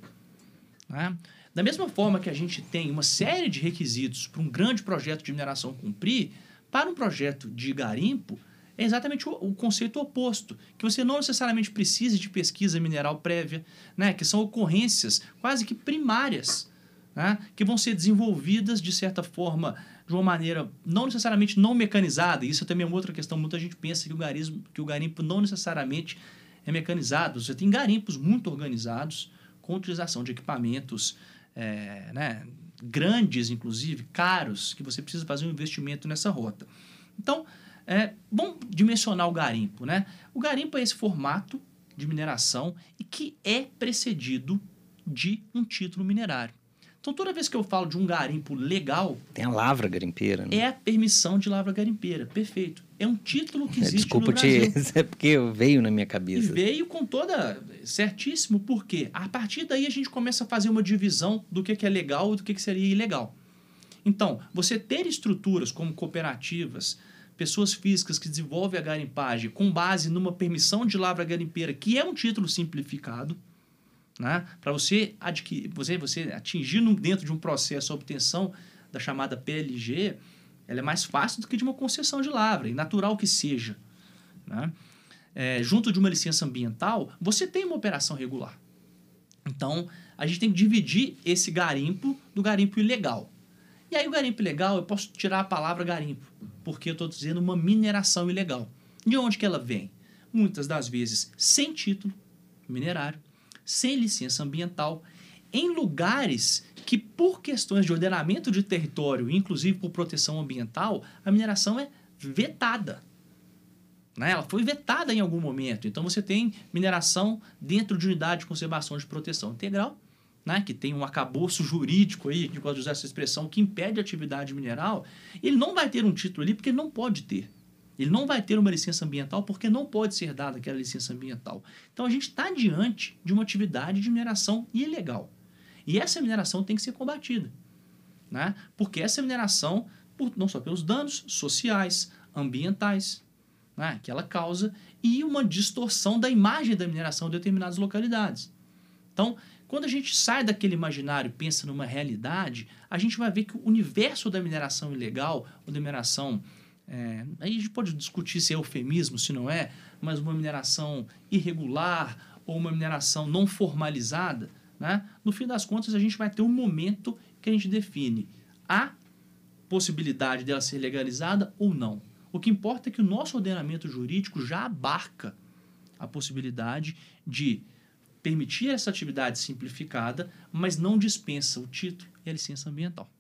Speaker 4: Né? Da mesma forma que a gente tem uma série de requisitos para um grande projeto de mineração cumprir, para um projeto de garimpo, é exatamente o, o, conceito oposto, que você não necessariamente precisa de pesquisa mineral prévia, né? que são ocorrências quase que primárias, né? que vão ser desenvolvidas de certa forma de uma maneira não necessariamente não mecanizada. Isso também é outra questão. Muita gente pensa que o, garismo, que o garimpo não necessariamente é mecanizado. Você tem garimpos muito organizados, com utilização de equipamentos é, né, grandes, inclusive, caros, que você precisa fazer um investimento nessa rota. Então, é bom dimensionar o garimpo. Né? O garimpo é esse formato de mineração e que é precedido de um título minerário. Então, toda vez que eu falo de um garimpo legal.
Speaker 1: Tem a lavra garimpeira. Né?
Speaker 4: É a permissão de lavra garimpeira. Perfeito. É um título que existe
Speaker 1: Desculpa
Speaker 4: no Brasil.
Speaker 1: te. É porque veio na minha cabeça.
Speaker 4: E veio com toda. Certíssimo, porque a partir daí a gente começa a fazer uma divisão do que, que é legal e do que, que seria ilegal. Então, você ter estruturas como cooperativas, pessoas físicas que desenvolvem a garimpagem com base numa permissão de lavra garimpeira, que é um título simplificado, né? Para você adquirir, você, você atingir no, dentro de um processo a obtenção da chamada PLG, ela é mais fácil do que de uma concessão de lavra, e natural que seja. Né? É, junto de uma licença ambiental, você tem uma operação regular. Então, a gente tem que dividir esse garimpo do garimpo ilegal. E aí, o garimpo ilegal, eu posso tirar a palavra garimpo, porque eu estou dizendo uma mineração ilegal. De onde que ela vem? Muitas das vezes sem título minerário, sem licença ambiental, em lugares que, por questões de ordenamento de território, inclusive por proteção ambiental, a mineração é vetada. Né? Ela foi vetada em algum momento. Então você tem mineração dentro de unidade de conservação de proteção integral, né? que tem um acabouço jurídico aí, que pode usar essa expressão, que impede a atividade mineral. Ele não vai ter um título ali porque ele não pode ter. Ele não vai ter uma licença ambiental porque não pode ser dada aquela licença ambiental. Então a gente está diante de uma atividade de mineração ilegal. E essa mineração tem que ser combatida. Né? Porque essa mineração, por, não só pelos danos sociais, ambientais, né, que ela causa, e uma distorção da imagem da mineração em determinadas localidades. Então, quando a gente sai daquele imaginário e pensa numa realidade, a gente vai ver que o universo da mineração ilegal, ou da mineração é, aí a gente pode discutir se é eufemismo, se não é, mas uma mineração irregular ou uma mineração não formalizada, né? no fim das contas a gente vai ter um momento que a gente define a possibilidade dela ser legalizada ou não. O que importa é que o nosso ordenamento jurídico já abarca a possibilidade de permitir essa atividade simplificada, mas não dispensa o título e a licença ambiental.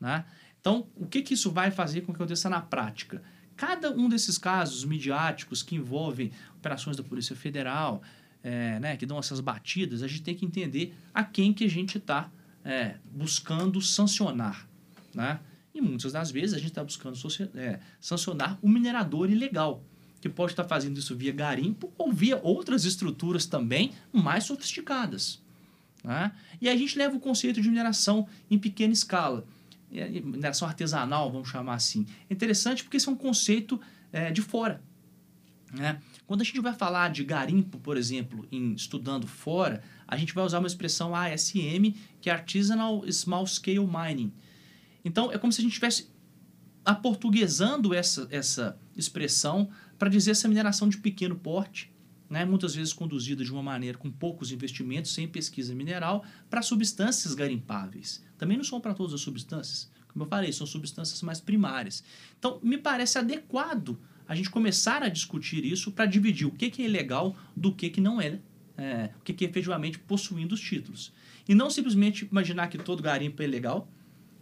Speaker 4: Né? Então, o que, que isso vai fazer com que aconteça na prática? Cada um desses casos midiáticos que envolvem operações da Polícia Federal, é, né, que dão essas batidas, a gente tem que entender a quem que a gente está é, buscando sancionar. Né? E muitas das vezes a gente está buscando é, sancionar o minerador ilegal, que pode estar tá fazendo isso via garimpo ou via outras estruturas também mais sofisticadas. Né? E a gente leva o conceito de mineração em pequena escala mineração artesanal, vamos chamar assim. É interessante porque isso é um conceito é, de fora. Né? Quando a gente vai falar de garimpo, por exemplo, em estudando fora, a gente vai usar uma expressão ASM, que é Artisanal Small Scale Mining. Então, é como se a gente estivesse aportuguesando essa, essa expressão para dizer essa mineração de pequeno porte, né, muitas vezes conduzida de uma maneira com poucos investimentos, sem pesquisa mineral, para substâncias garimpáveis. Também não são para todas as substâncias. Como eu falei, são substâncias mais primárias. Então, me parece adequado a gente começar a discutir isso para dividir o que, que é ilegal do que, que não é, é, o que, que é efetivamente possuindo os títulos. E não simplesmente imaginar que todo garimpo é ilegal,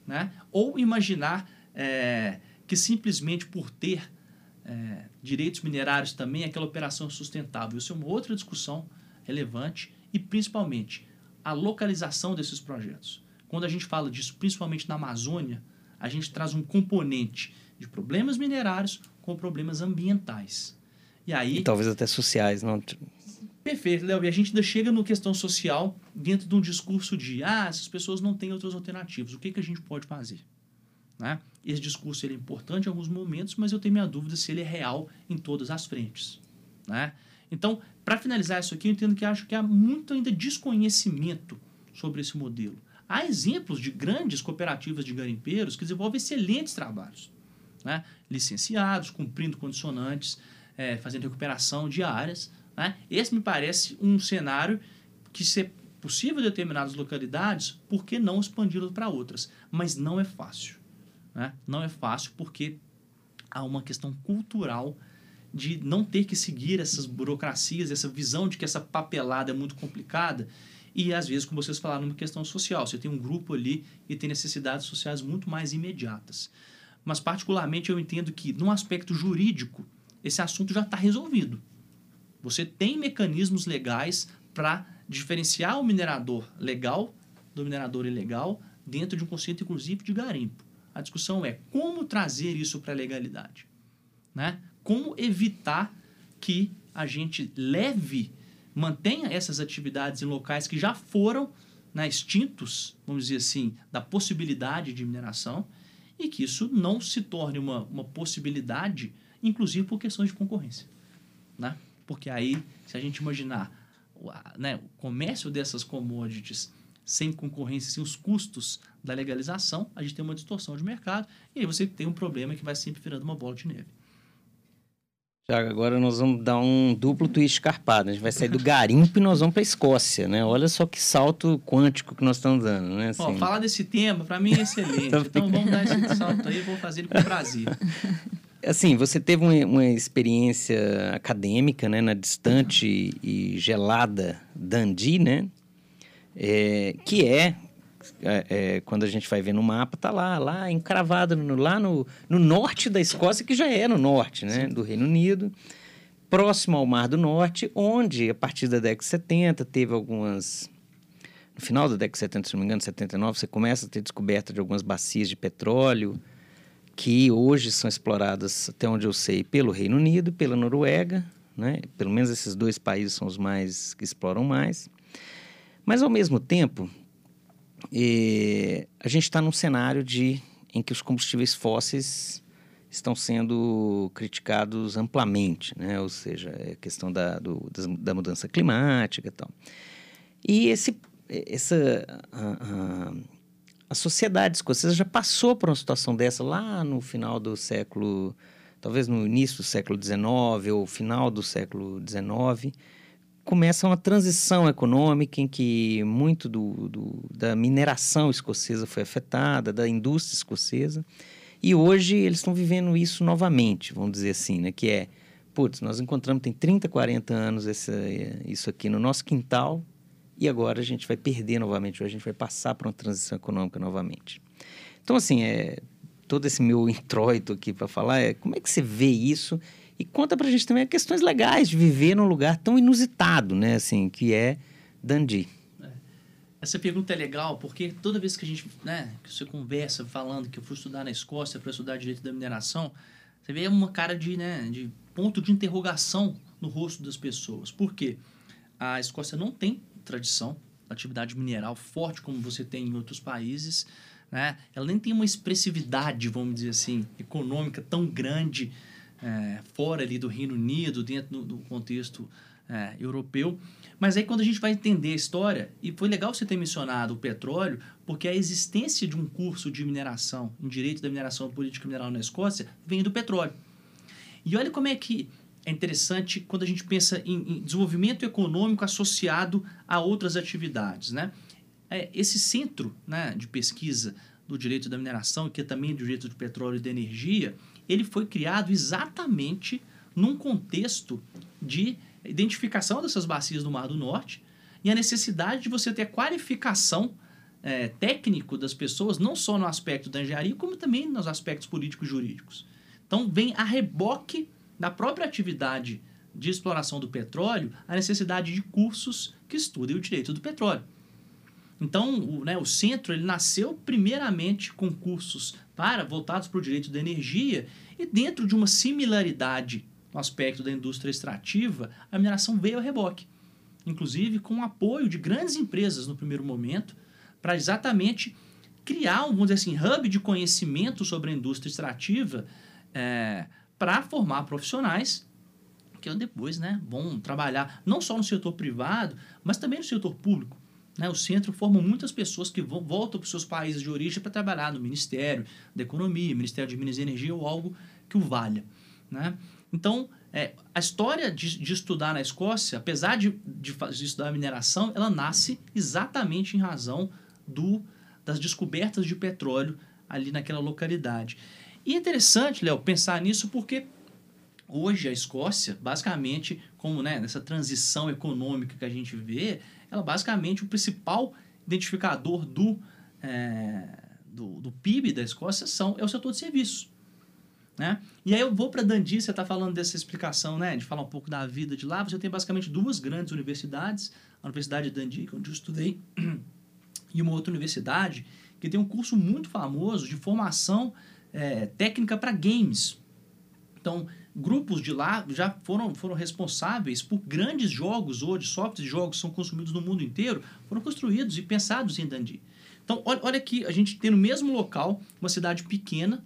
Speaker 4: né? ou imaginar é, que simplesmente por ter é, direitos minerários também aquela operação é sustentável. Isso é uma outra discussão relevante e principalmente a localização desses projetos. Quando a gente fala disso, principalmente na Amazônia, a gente traz um componente de problemas minerários com problemas ambientais.
Speaker 1: E aí. E talvez até sociais, não?
Speaker 4: Perfeito, Léo. E a gente ainda chega no questão social dentro de um discurso de ah, essas pessoas não têm outras alternativas. O que, que a gente pode fazer? Né? Esse discurso ele é importante em alguns momentos, mas eu tenho minha dúvida se ele é real em todas as frentes. Né? Então, para finalizar isso aqui, eu entendo que acho que há muito ainda desconhecimento sobre esse modelo. Há exemplos de grandes cooperativas de garimpeiros que desenvolvem excelentes trabalhos. Né? Licenciados, cumprindo condicionantes, é, fazendo recuperação de áreas. Né? Esse me parece um cenário que, se é possível em determinadas localidades, por que não expandi-lo para outras? Mas não é fácil. Né? Não é fácil porque há uma questão cultural de não ter que seguir essas burocracias, essa visão de que essa papelada é muito complicada. E às vezes, como vocês falaram, uma questão social. Você tem um grupo ali e tem necessidades sociais muito mais imediatas. Mas, particularmente, eu entendo que, no aspecto jurídico, esse assunto já está resolvido. Você tem mecanismos legais para diferenciar o minerador legal do minerador ilegal dentro de um conceito, inclusive, de garimpo. A discussão é como trazer isso para a legalidade. Né? Como evitar que a gente leve, mantenha essas atividades em locais que já foram né, extintos, vamos dizer assim, da possibilidade de mineração e que isso não se torne uma, uma possibilidade, inclusive por questões de concorrência. Né? Porque aí, se a gente imaginar né, o comércio dessas commodities sem concorrência, sem os custos da legalização, a gente tem uma distorção de mercado e aí você tem um problema que vai sempre virando uma bola de neve.
Speaker 1: Tiago, agora nós vamos dar um duplo twist carpado. A gente vai sair do garimpo e nós vamos para a Escócia, né? Olha só que salto quântico que nós estamos dando, né?
Speaker 4: Assim... falar desse tema, para mim, é excelente. então, vamos dar esse salto aí, vou fazer ele com prazer.
Speaker 1: Assim, você teve uma, uma, experiência acadêmica, né? Na distante e gelada Dundee, né? é, que é, é, é, quando a gente vai ver no mapa, tá lá, lá encravado, no, lá no, no norte da Escócia, que já é no norte, né, Sim. do Reino Unido, próximo ao Mar do Norte, onde, a partir da década de 70, teve algumas... No final da década de 70, se não me engano, 79, você começa a ter descoberta de algumas bacias de petróleo, que hoje são exploradas, até onde eu sei, pelo Reino Unido, pela Noruega, né? Pelo menos esses dois países são os mais que exploram mais. Mas, ao mesmo tempo, eh, a gente está num cenário de, em que os combustíveis fósseis estão sendo criticados amplamente, né? ou seja, a é questão da, do, da mudança climática e tal. E esse, essa, a, a, a sociedade escocesa já passou por uma situação dessa lá no final do século, talvez no início do século XIX ou final do século XIX, começa uma transição econômica em que muito do, do, da mineração escocesa foi afetada, da indústria escocesa, e hoje eles estão vivendo isso novamente, vamos dizer assim, né? Que é, putz, nós encontramos tem 30, 40 anos essa, isso aqui no nosso quintal, e agora a gente vai perder novamente, a gente vai passar para uma transição econômica novamente. Então, assim, é, todo esse meu introito aqui para falar é como é que você vê isso e conta pra gente também questões legais de viver num lugar tão inusitado, né? Assim, que é Dundee. É.
Speaker 4: Essa pergunta é legal porque toda vez que a gente, né, que você conversa falando que eu fui estudar na Escócia para estudar direito da mineração, você vê uma cara de, né, de ponto de interrogação no rosto das pessoas. Por quê? A Escócia não tem tradição atividade mineral forte como você tem em outros países, né? Ela nem tem uma expressividade, vamos dizer assim, econômica tão grande é, fora ali do Reino Unido, dentro do, do contexto é, europeu. Mas aí quando a gente vai entender a história, e foi legal você ter mencionado o petróleo, porque a existência de um curso de mineração, em direito da mineração política mineral na Escócia, vem do petróleo. E olha como é que é interessante quando a gente pensa em, em desenvolvimento econômico associado a outras atividades, né? É, esse centro né, de pesquisa do direito da mineração, que é também do direito do petróleo e da energia, ele foi criado exatamente num contexto de identificação dessas bacias do Mar do Norte e a necessidade de você ter qualificação é, técnico das pessoas, não só no aspecto da engenharia, como também nos aspectos políticos jurídicos. Então, vem a reboque da própria atividade de exploração do petróleo a necessidade de cursos que estudem o direito do petróleo. Então, o, né, o centro ele nasceu primeiramente com cursos para voltados para o direito da energia e dentro de uma similaridade no aspecto da indústria extrativa, a mineração veio a reboque, inclusive com o apoio de grandes empresas no primeiro momento, para exatamente criar vamos dizer assim, hub de conhecimento sobre a indústria extrativa é, para formar profissionais que depois né, vão trabalhar não só no setor privado, mas também no setor público. Né? O centro forma muitas pessoas que voltam para os seus países de origem para trabalhar no Ministério da Economia, Ministério de Minas e Energia ou algo que o valha. Né? Então, é, a história de, de, estudar na Escócia, apesar de, de, de, estudar mineração, ela nasce exatamente em razão do, das descobertas de petróleo ali naquela localidade. E é interessante, Léo, pensar nisso porque hoje a Escócia, basicamente, como né, nessa transição econômica que a gente vê, ela basicamente o principal identificador do, é, do, do, PIB da Escócia são, é o setor de serviços. Né? E aí eu vou para Dundee, você está falando dessa explicação, né, de falar um pouco da vida de lá. Você tem basicamente duas grandes universidades, a Universidade de Dundee, onde eu estudei, e uma outra universidade que tem um curso muito famoso de formação é, técnica para games. Então, grupos de lá já foram, foram responsáveis por grandes jogos hoje, softwares de jogos que são consumidos no mundo inteiro, foram construídos e pensados em Dundee. Então, olha, olha aqui, a gente tem no mesmo local uma cidade pequena,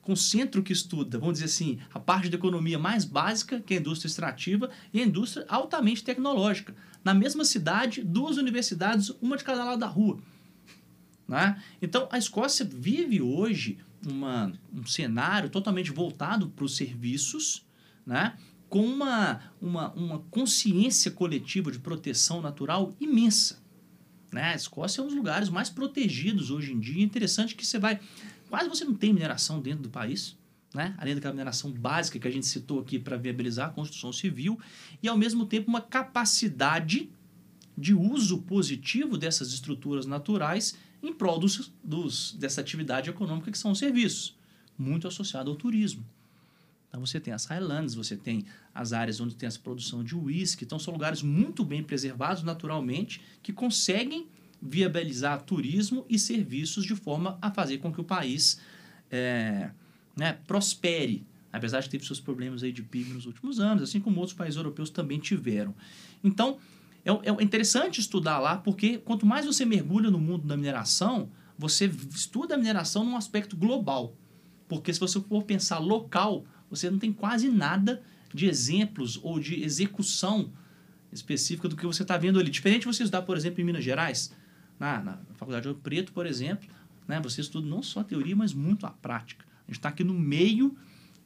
Speaker 4: com centro que estuda, vamos dizer assim, a parte da economia mais básica, que é a indústria extrativa, e a indústria altamente tecnológica. Na mesma cidade, duas universidades, uma de cada lado da rua. Né? Então, a Escócia vive hoje uma, um cenário totalmente voltado para os serviços, né? com uma, uma, uma consciência coletiva de proteção natural imensa. Né? A Escócia é um dos lugares mais protegidos hoje em dia. Interessante que você vai. Quase você não tem mineração dentro do país, né? além daquela mineração básica que a gente citou aqui para viabilizar a construção civil, e ao mesmo tempo uma capacidade de uso positivo dessas estruturas naturais em prol dos, dos, dessa atividade econômica que são os serviços, muito associado ao turismo. Então você tem as Highlands, você tem as áreas onde tem essa produção de uísque, então são lugares muito bem preservados naturalmente que conseguem viabilizar turismo e serviços de forma a fazer com que o país é, né, prospere, apesar de ter seus problemas aí de PIB nos últimos anos, assim como outros países europeus também tiveram. Então, é, é interessante estudar lá, porque quanto mais você mergulha no mundo da mineração, você estuda a mineração num aspecto global. Porque se você for pensar local, você não tem quase nada de exemplos ou de execução específica do que você está vendo ali. Diferente de você estudar, por exemplo, em Minas Gerais, na, na Faculdade de Ouro Preto, por exemplo, né, você estuda não só a teoria, mas muito a prática. A gente está aqui no meio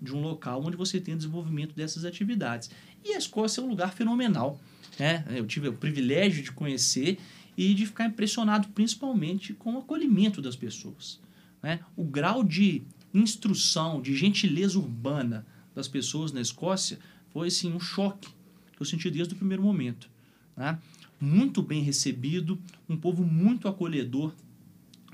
Speaker 4: de um local onde você tem desenvolvimento dessas atividades. E a Escócia é um lugar fenomenal né? Eu tive o privilégio de conhecer e de ficar impressionado principalmente com o acolhimento das pessoas. Né? O grau de instrução, de gentileza urbana das pessoas na Escócia foi assim, um choque que eu senti desde o primeiro momento. Né? Muito bem recebido, um povo muito acolhedor,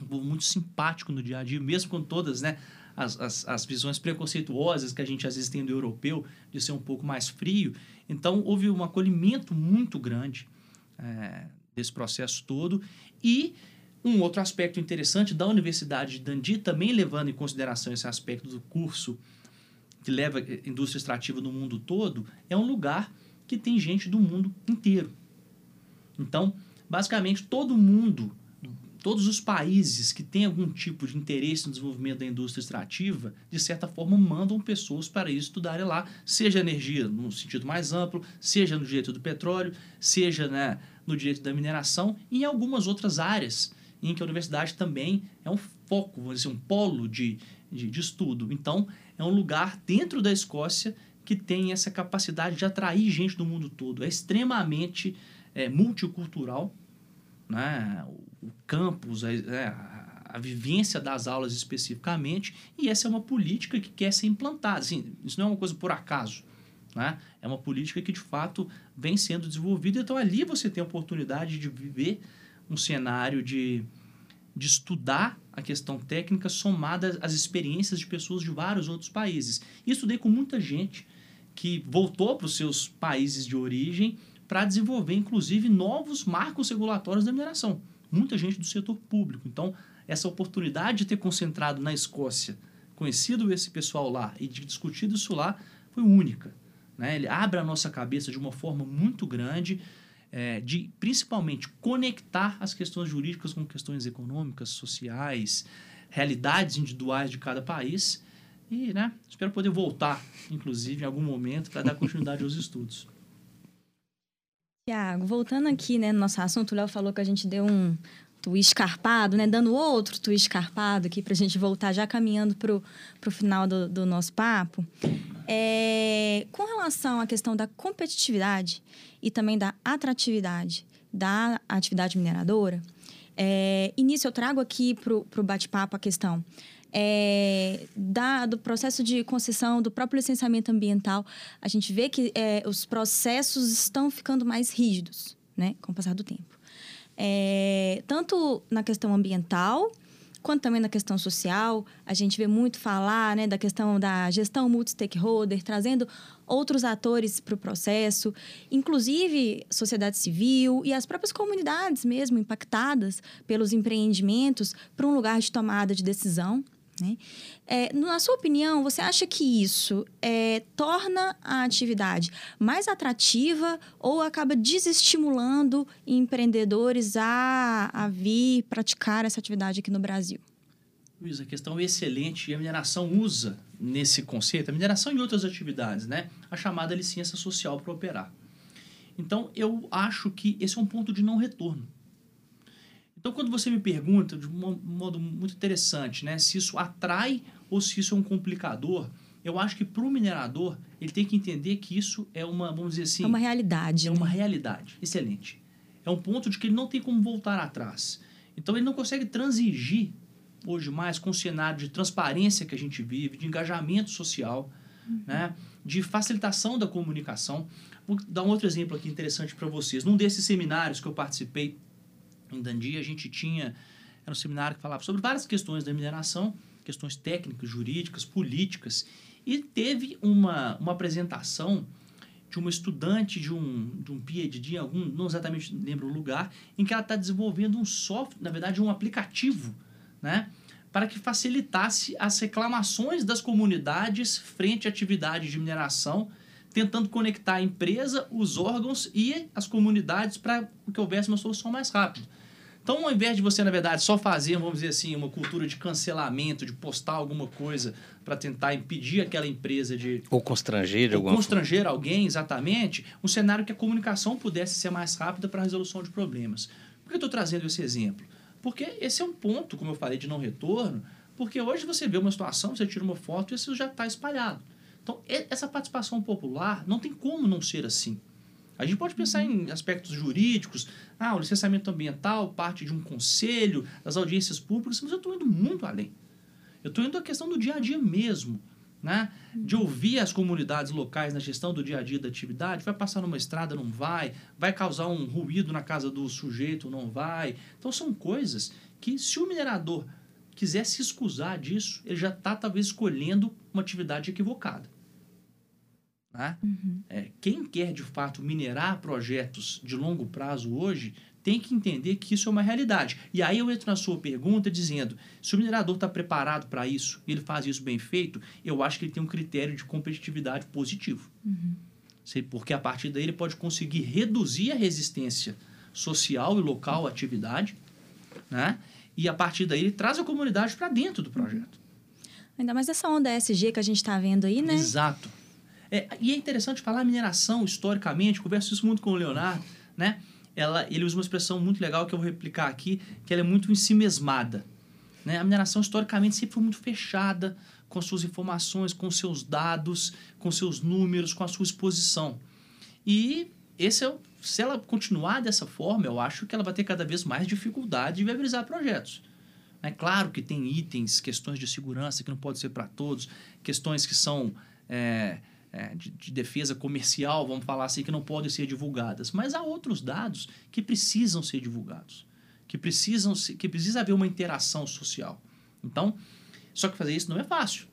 Speaker 4: um povo muito simpático no dia a dia, mesmo com todas né, as, as, as visões preconceituosas que a gente às vezes tem do europeu, de ser um pouco mais frio. Então, houve um acolhimento muito grande é, desse processo todo. E um outro aspecto interessante da Universidade de Dundee, também levando em consideração esse aspecto do curso que leva indústria extrativa no mundo todo, é um lugar que tem gente do mundo inteiro. Então, basicamente, todo mundo todos os países que têm algum tipo de interesse no desenvolvimento da indústria extrativa, de certa forma, mandam pessoas para estudarem lá, seja energia no sentido mais amplo, seja no direito do petróleo, seja né, no direito da mineração e em algumas outras áreas em que a universidade também é um foco, vamos dizer, um polo de, de, de estudo. Então, é um lugar dentro da Escócia que tem essa capacidade de atrair gente do mundo todo. É extremamente é, multicultural, né? O campus, a, é, a, a, vivência das aulas especificamente, e essa é uma política que quer ser implantada. Assim, isso não é uma coisa por acaso. Né? É uma política que, de fato, vem sendo desenvolvida. Então, ali você tem a oportunidade de viver um cenário de, de estudar a questão técnica somada às experiências de pessoas de vários outros países. E estudei com muita gente que voltou para os seus países de origem para desenvolver, inclusive, novos marcos regulatórios da mineração. Muita gente do setor público. Então, essa oportunidade de ter concentrado na Escócia, conhecido esse pessoal lá e de discutido isso lá, foi única. Né? Ele abre a nossa cabeça de uma forma muito grande é, de principalmente conectar as questões jurídicas com questões econômicas, sociais, realidades individuais de cada país. E né, espero poder voltar, inclusive, em algum momento, para dar continuidade aos estudos.
Speaker 3: Tiago, voltando aqui né, no nosso assunto, o Léo falou que a gente deu um twist escarpado, né, dando outro twist escarpado aqui para a gente voltar já caminhando para o final do, do nosso papo. É, com relação à questão da competitividade e também da atratividade da atividade mineradora, é, início eu trago aqui para o bate-papo a questão é, da, do processo de concessão, do próprio licenciamento ambiental. A gente vê que é, os processos estão ficando mais rígidos né, com o passar do tempo. É, tanto na questão ambiental, quanto também na questão social. A gente vê muito falar né, da questão da gestão multi-stakeholder, trazendo outros atores para o processo, inclusive sociedade civil e as próprias comunidades mesmo impactadas pelos empreendimentos para um lugar de tomada de decisão. Né? É, na sua opinião, você acha que isso é, torna a atividade mais atrativa ou acaba desestimulando empreendedores a, a vir praticar essa atividade aqui no Brasil?
Speaker 4: Luiz, a questão excelente e a mineração usa nesse conceito, a mineração e outras atividades, né? a chamada licença social para operar. Então, eu acho que esse é um ponto de não retorno. Então, quando você me pergunta, de um modo muito interessante, né, se isso atrai ou se isso é um complicador, eu acho que para o minerador, ele tem que entender que isso é uma, vamos dizer assim...
Speaker 3: É uma realidade.
Speaker 4: É
Speaker 3: né?
Speaker 4: uma realidade. Excelente. É um ponto de que ele não tem como voltar atrás. Então, ele não consegue transigir hoje mais com o cenário de transparência que a gente vive, de engajamento social, uhum. né, de facilitação da comunicação. Vou dar um outro exemplo aqui interessante para vocês. Num desses seminários que eu participei em Dandi, a gente tinha. Era um seminário que falava sobre várias questões da mineração, questões técnicas, jurídicas, políticas, e teve uma, uma apresentação de uma estudante de um, de um PhD, algum, não exatamente lembro o lugar, em que ela está desenvolvendo um software, na verdade, um aplicativo, né? Para que facilitasse as reclamações das comunidades frente à atividade de mineração, tentando conectar a empresa, os órgãos e as comunidades para que houvesse uma solução mais rápida. Então, ao invés de você, na verdade, só fazer, vamos dizer assim, uma cultura de cancelamento, de postar alguma coisa para tentar impedir aquela empresa de.
Speaker 1: Ou constranger
Speaker 4: ou constranger forma. alguém, exatamente, um cenário que a comunicação pudesse ser mais rápida para a resolução de problemas. Por que eu estou trazendo esse exemplo? Porque esse é um ponto, como eu falei, de não retorno, porque hoje você vê uma situação, você tira uma foto e isso já está espalhado. Então, essa participação popular não tem como não ser assim. A gente pode pensar em aspectos jurídicos, ah, o licenciamento ambiental, parte de um conselho, das audiências públicas, mas eu estou indo muito além. Eu estou indo à questão do dia a dia mesmo, né? De ouvir as comunidades locais na gestão do dia a dia da atividade, vai passar numa estrada, não vai, vai causar um ruído na casa do sujeito, não vai. Então são coisas que se o minerador quiser se excusar disso, ele já está talvez escolhendo uma atividade equivocada. Né? Uhum. É, quem quer de fato minerar projetos de longo prazo hoje tem que entender que isso é uma realidade. E aí eu entro na sua pergunta dizendo: se o minerador está preparado para isso e ele faz isso bem feito, eu acho que ele tem um critério de competitividade positivo. Uhum. Porque a partir daí ele pode conseguir reduzir a resistência social e local à atividade, né? e a partir daí ele traz a comunidade para dentro do projeto.
Speaker 3: Ainda mais essa onda ESG que a gente está vendo aí, né?
Speaker 4: Exato. É, e é interessante falar mineração historicamente, converso isso muito com o Leonardo, né? Ela, ele usa uma expressão muito legal que eu vou replicar aqui, que ela é muito ensimesmada. Né? A mineração historicamente sempre foi muito fechada com suas informações, com seus dados, com seus números, com a sua exposição. E esse é, se ela continuar dessa forma, eu acho que ela vai ter cada vez mais dificuldade de viabilizar projetos. É claro que tem itens, questões de segurança que não pode ser para todos, questões que são é, é, de, de, defesa comercial, vamos falar assim, que não podem ser divulgadas. Mas há outros dados que precisam ser divulgados. que precisam se- que precisa haver uma interação social. Então, só que fazer isso não é fácil.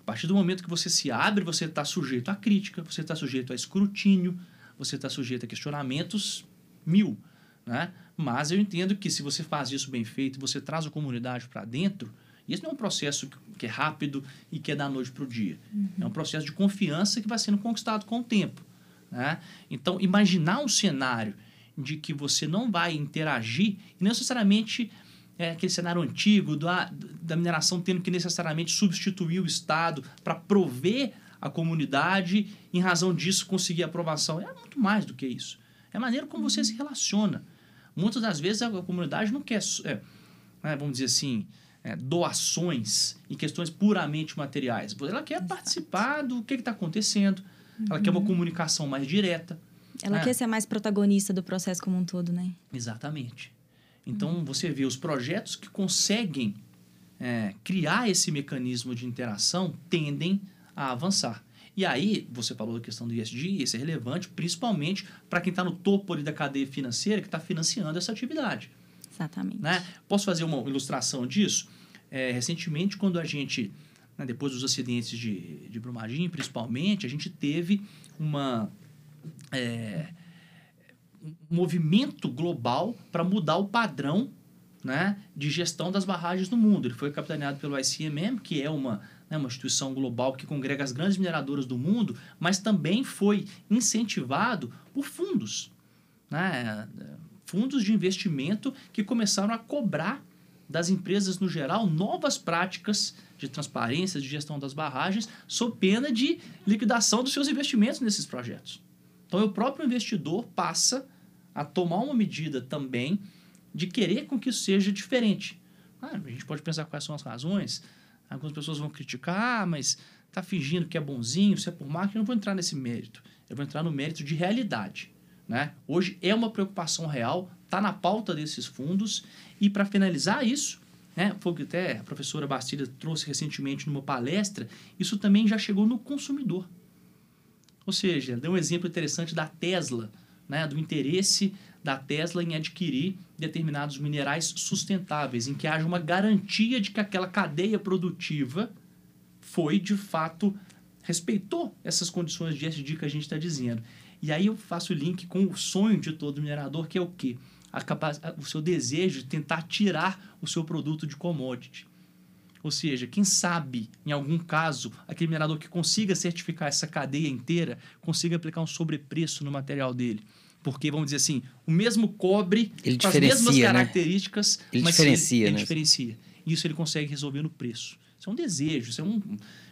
Speaker 4: A partir do momento que você se abre, você está sujeito à crítica, você está sujeito a escrutínio, você está sujeito a questionamentos mil, né? Mas eu entendo que se você faz isso bem feito, você traz a comunidade para dentro, esse não é um processo que- é rápido e que é da noite para o dia. É um processo de confiança que vai sendo conquistado com o tempo. Né? Então, imaginar um cenário de que você não vai interagir, e não necessariamente é aquele cenário antigo da, da mineração tendo que necessariamente substituir o Estado para prover a comunidade, em razão disso conseguir aprovação. É muito mais do que isso. É a maneira como você se relaciona. Muitas das vezes a comunidade não quer, é, né, vamos dizer assim, é, doações em questões puramente materiais. Ela quer participar do que está acontecendo, ela quer uma comunicação mais direta.
Speaker 3: Ela
Speaker 4: É.
Speaker 3: quer ser mais protagonista do processo como um todo, né?
Speaker 4: Exatamente. Então, você vê os projetos que conseguem é, criar esse mecanismo de interação tendem a avançar. E aí, você falou da questão do ISD, isso é relevante principalmente para quem está no topo ali da cadeia financeira que está financiando essa atividade.
Speaker 3: Exatamente.
Speaker 4: Né? Posso fazer uma ilustração disso? É, recentemente, quando a gente, né, depois dos acidentes de, de Brumadinho, principalmente, a gente teve uma, é, um movimento global para mudar o padrão né, de gestão das barragens no mundo. Ele foi capitaneado pelo ICMM, que é uma, né, uma instituição global que congrega as grandes mineradoras do mundo, mas também foi incentivado por fundos. Né, fundos de investimento que começaram a cobrar das empresas no geral novas práticas de transparência, de gestão das barragens, sob pena de liquidação dos seus investimentos nesses projetos. Então, o próprio investidor passa a tomar uma medida também de querer com que isso seja diferente. Ah, a gente pode pensar quais são as razões. Algumas pessoas vão criticar, ah, mas está fingindo que é bonzinho, se é por marketing. Eu não vou entrar nesse mérito. Eu vou entrar no mérito de realidade. Né? Hoje é uma preocupação real, está na pauta desses fundos. E para finalizar isso, né, foi o que até a professora Bastilha trouxe recentemente numa palestra, isso também já chegou no consumidor. Ou seja, deu um exemplo interessante da Tesla, né, do interesse da Tesla em adquirir determinados minerais sustentáveis, em que haja uma garantia de que aquela cadeia produtiva foi de fato respeitou essas condições de SD que a gente está dizendo. E aí eu faço o link com o sonho de todo minerador, que é o quê? A capaz... O seu desejo de tentar tirar o seu produto de commodity. Ou seja, quem sabe, em algum caso, aquele minerador que consiga certificar essa cadeia inteira, consiga aplicar um sobrepreço no material dele. Porque, vamos dizer assim, o mesmo cobre
Speaker 1: Ele
Speaker 4: com as mesmas
Speaker 1: né?
Speaker 4: características,
Speaker 1: Ele
Speaker 4: mas
Speaker 1: diferencia,
Speaker 4: ele, ele
Speaker 1: né?
Speaker 4: diferencia. Isso ele consegue resolver no preço. Isso é um desejo, isso é um,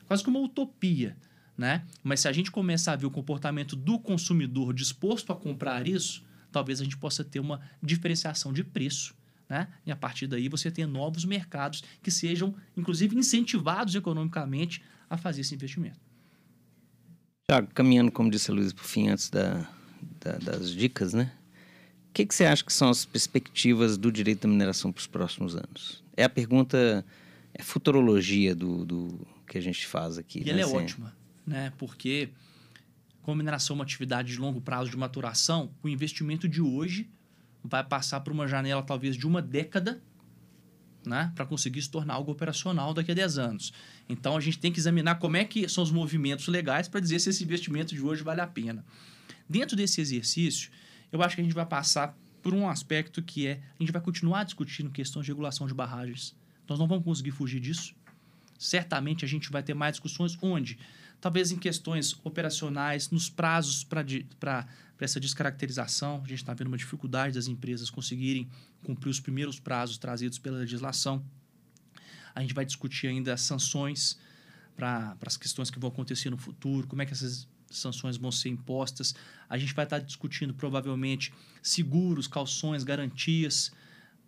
Speaker 4: quase que uma utopia. Né? Mas se a gente começar a ver o comportamento do consumidor disposto a comprar isso, talvez a gente possa ter uma diferenciação de preço. Né? E a partir daí você tenha novos mercados que sejam, inclusive, incentivados economicamente a fazer esse investimento.
Speaker 1: Tiago, caminhando, como disse a Luísa, por fim, antes da, da- das dicas, né? O que, que você acha que são as perspectivas do direito da mineração para os próximos anos? É a pergunta, é futurologia do, do que a gente faz aqui.
Speaker 4: E
Speaker 1: né?
Speaker 4: ela é
Speaker 1: Assim,
Speaker 4: ótima, né? porque como mineração é uma atividade de longo prazo de maturação, o investimento de hoje vai passar por uma janela talvez de uma década né, para conseguir se tornar algo operacional daqui a 10 anos. Então a gente tem que examinar como é que são os movimentos legais para dizer se esse investimento de hoje vale a pena. Dentro desse exercício, eu acho que a gente vai passar por um aspecto que é a gente vai continuar discutindo questões de regulação de barragens. Nós não vamos conseguir fugir disso. Certamente a gente vai ter mais discussões onde, talvez em questões operacionais, nos prazos para essa descaracterização, a gente está vendo uma dificuldade das empresas conseguirem cumprir os primeiros prazos trazidos pela legislação. A gente vai discutir ainda as sanções para as questões que vão acontecer no futuro, como é que essas sanções vão ser impostas. A gente vai estar discutindo provavelmente seguros, calções, garantias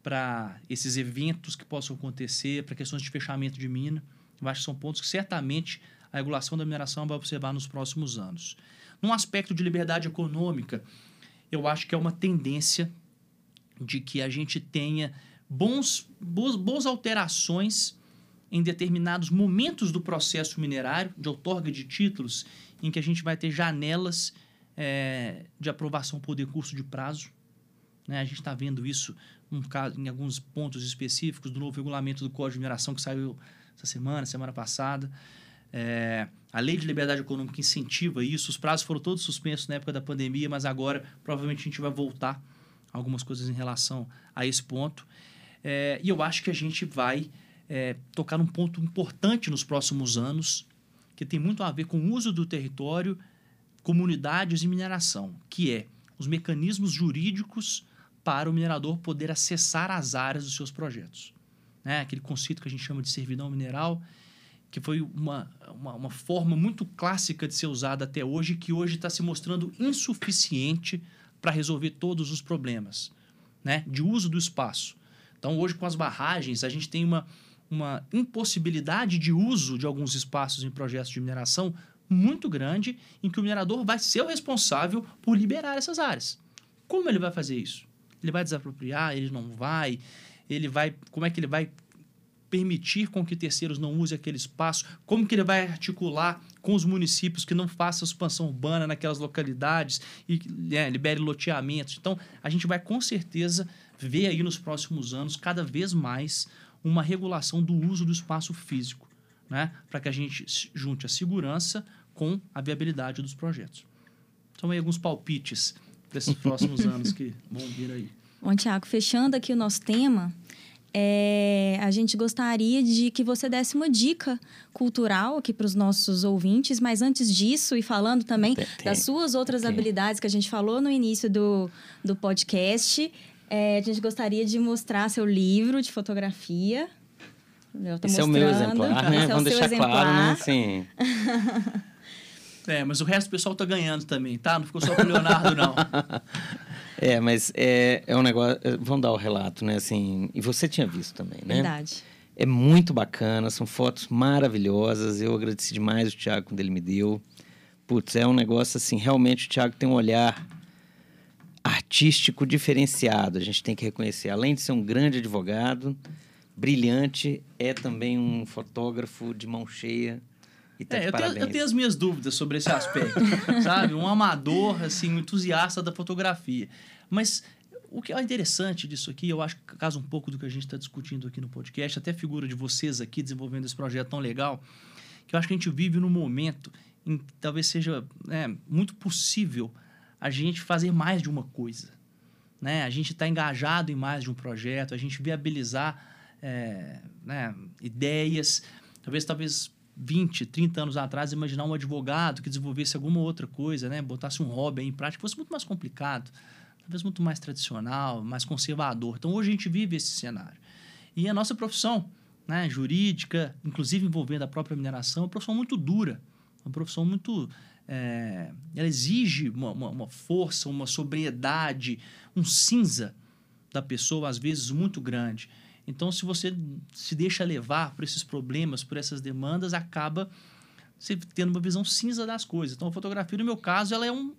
Speaker 4: para esses eventos que possam acontecer, para questões de fechamento de mina. Eu acho que são pontos que certamente a regulação da mineração vai observar nos próximos anos. Num aspecto de liberdade econômica, eu acho que é uma tendência de que a gente tenha bons, boas, boas alterações em determinados momentos do processo minerário, de outorga de títulos, em que a gente vai ter janelas eh, de aprovação por decurso de prazo. Né? A gente está vendo isso um caso, em alguns pontos específicos do novo regulamento do Código de Mineração que saiu essa semana, semana passada. É, a lei de liberdade econômica incentiva isso. Os prazos foram todos suspensos na época da pandemia, mas agora provavelmente a gente vai voltar algumas coisas em relação a esse ponto. É, e eu acho que a gente vai é, tocar num ponto importante nos próximos anos, que tem muito a ver com o uso do território, comunidades e mineração, que é os mecanismos jurídicos para o minerador poder acessar as áreas dos seus projetos. Né? Aquele conceito que a gente chama de servidão mineral, que foi uma, uma, uma forma muito clássica de ser usada até hoje, que hoje está se mostrando insuficiente para resolver todos os problemas né? de uso do espaço. Então, hoje, com as barragens, a gente tem uma, uma impossibilidade de uso de alguns espaços em projetos de mineração muito grande, em que o minerador vai ser o responsável por liberar essas áreas. Como ele vai fazer isso? Ele vai desapropriar? Ele não vai? Ele vai? Como é que ele vai permitir com que terceiros não usem aquele espaço? Como que ele vai articular com os municípios que não façam expansão urbana naquelas localidades e é, libere loteamentos? Então, a gente vai com certeza ver aí nos próximos anos cada vez mais uma regulação do uso do espaço físico, né? para que a gente junte a segurança com a viabilidade dos projetos. Então, aí alguns palpites para esses próximos anos que vão vir aí.
Speaker 3: Bom, Tiago, fechando aqui o nosso tema, é, a gente gostaria de que você desse uma dica cultural aqui para os nossos ouvintes, mas antes disso, e falando também tem, das suas outras tem. habilidades que a gente falou no início do, do podcast, é, a gente gostaria de mostrar seu livro de fotografia.
Speaker 1: Esse mostrando. é o meu exemplar, né? Esse é Vamos deixar exemplar. claro, né? Sim.
Speaker 4: É, mas o resto do pessoal tá ganhando também, tá? Não ficou só pro Leonardo, não.
Speaker 1: é, mas é, é um negócio. É, vamos dar o relato, né? Assim, e você tinha visto também, né?
Speaker 3: Verdade.
Speaker 1: É muito bacana, são fotos maravilhosas. Eu agradeci demais o Thiago quando ele me deu. Putz, é um negócio assim, realmente o Thiago tem um olhar artístico diferenciado. A gente tem que reconhecer. Além de ser um grande advogado, brilhante, é também um fotógrafo de mão cheia e tá
Speaker 4: é, eu, tenho, eu, tenho, as minhas dúvidas sobre esse aspecto, sabe? Um amador, assim, um entusiasta da fotografia. Mas o que é interessante disso aqui, eu acho que casa um pouco do que a gente está discutindo aqui no podcast, até a figura de vocês aqui desenvolvendo esse projeto tão legal, que eu acho que a gente vive num momento em que talvez seja né, muito possível a gente fazer mais de uma coisa. Né? A gente está engajado em mais de um projeto, a gente viabilizar é, né, ideias, talvez, talvez 20, 30 anos atrás, imaginar um advogado que desenvolvesse alguma outra coisa, né? botasse um hobby em prática, fosse muito mais complicado, talvez muito mais tradicional, mais conservador. Então, hoje a gente vive esse cenário. E a nossa profissão, né, jurídica, inclusive envolvendo a própria mineração, é uma profissão muito dura, uma profissão muito. É, ela exige uma, uma, uma força, uma sobriedade, um cinza da pessoa, às vezes muito grande. Então, se você se deixa levar por esses problemas, por essas demandas, acaba você tendo uma visão cinza das coisas. Então, a fotografia, no meu caso, ela é um,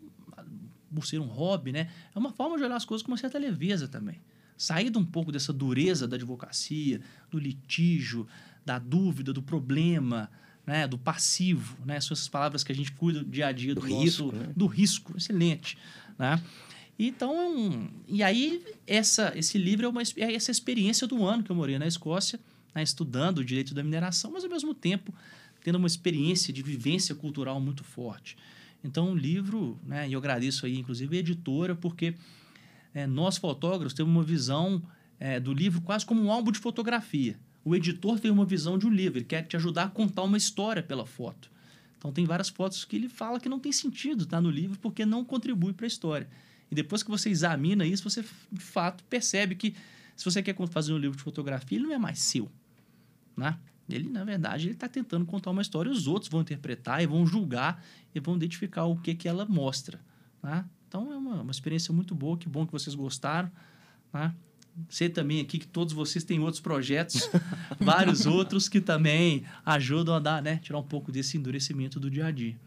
Speaker 4: por ser um hobby, né? É uma forma de olhar as coisas com uma certa leveza também. Sair um pouco dessa dureza da advocacia, do litígio, da dúvida, do problema, né? do passivo, né? São essas palavras que a gente cuida dia a dia do, do risco, nosso, né? do risco, excelente, né? Então, e aí essa, esse livro é, uma, é essa experiência do ano que eu morei na Escócia, né, estudando o direito da mineração, mas ao mesmo tempo tendo uma experiência de vivência cultural muito forte. Então, o livro, né, e eu agradeço aí, inclusive, a editora, porque é, nós fotógrafos temos uma visão é, do livro quase como um álbum de fotografia. O editor tem uma visão de um livro, ele quer te ajudar a contar uma história pela foto. Então, tem várias fotos que ele fala que não tem sentido estar tá, no livro porque não contribui para a história. E depois que você examina isso, você de fato percebe que se você quer fazer um livro de fotografia, ele não é mais seu. Né? Ele, na verdade, ele está tentando contar uma história, os outros vão interpretar e vão julgar e vão identificar o que, que ela mostra. Né? Então é uma, uma experiência muito boa, que bom que vocês gostaram. Né? Sei também aqui que todos vocês têm outros projetos, vários outros que também ajudam a dar, né, tirar um pouco desse endurecimento do dia a dia.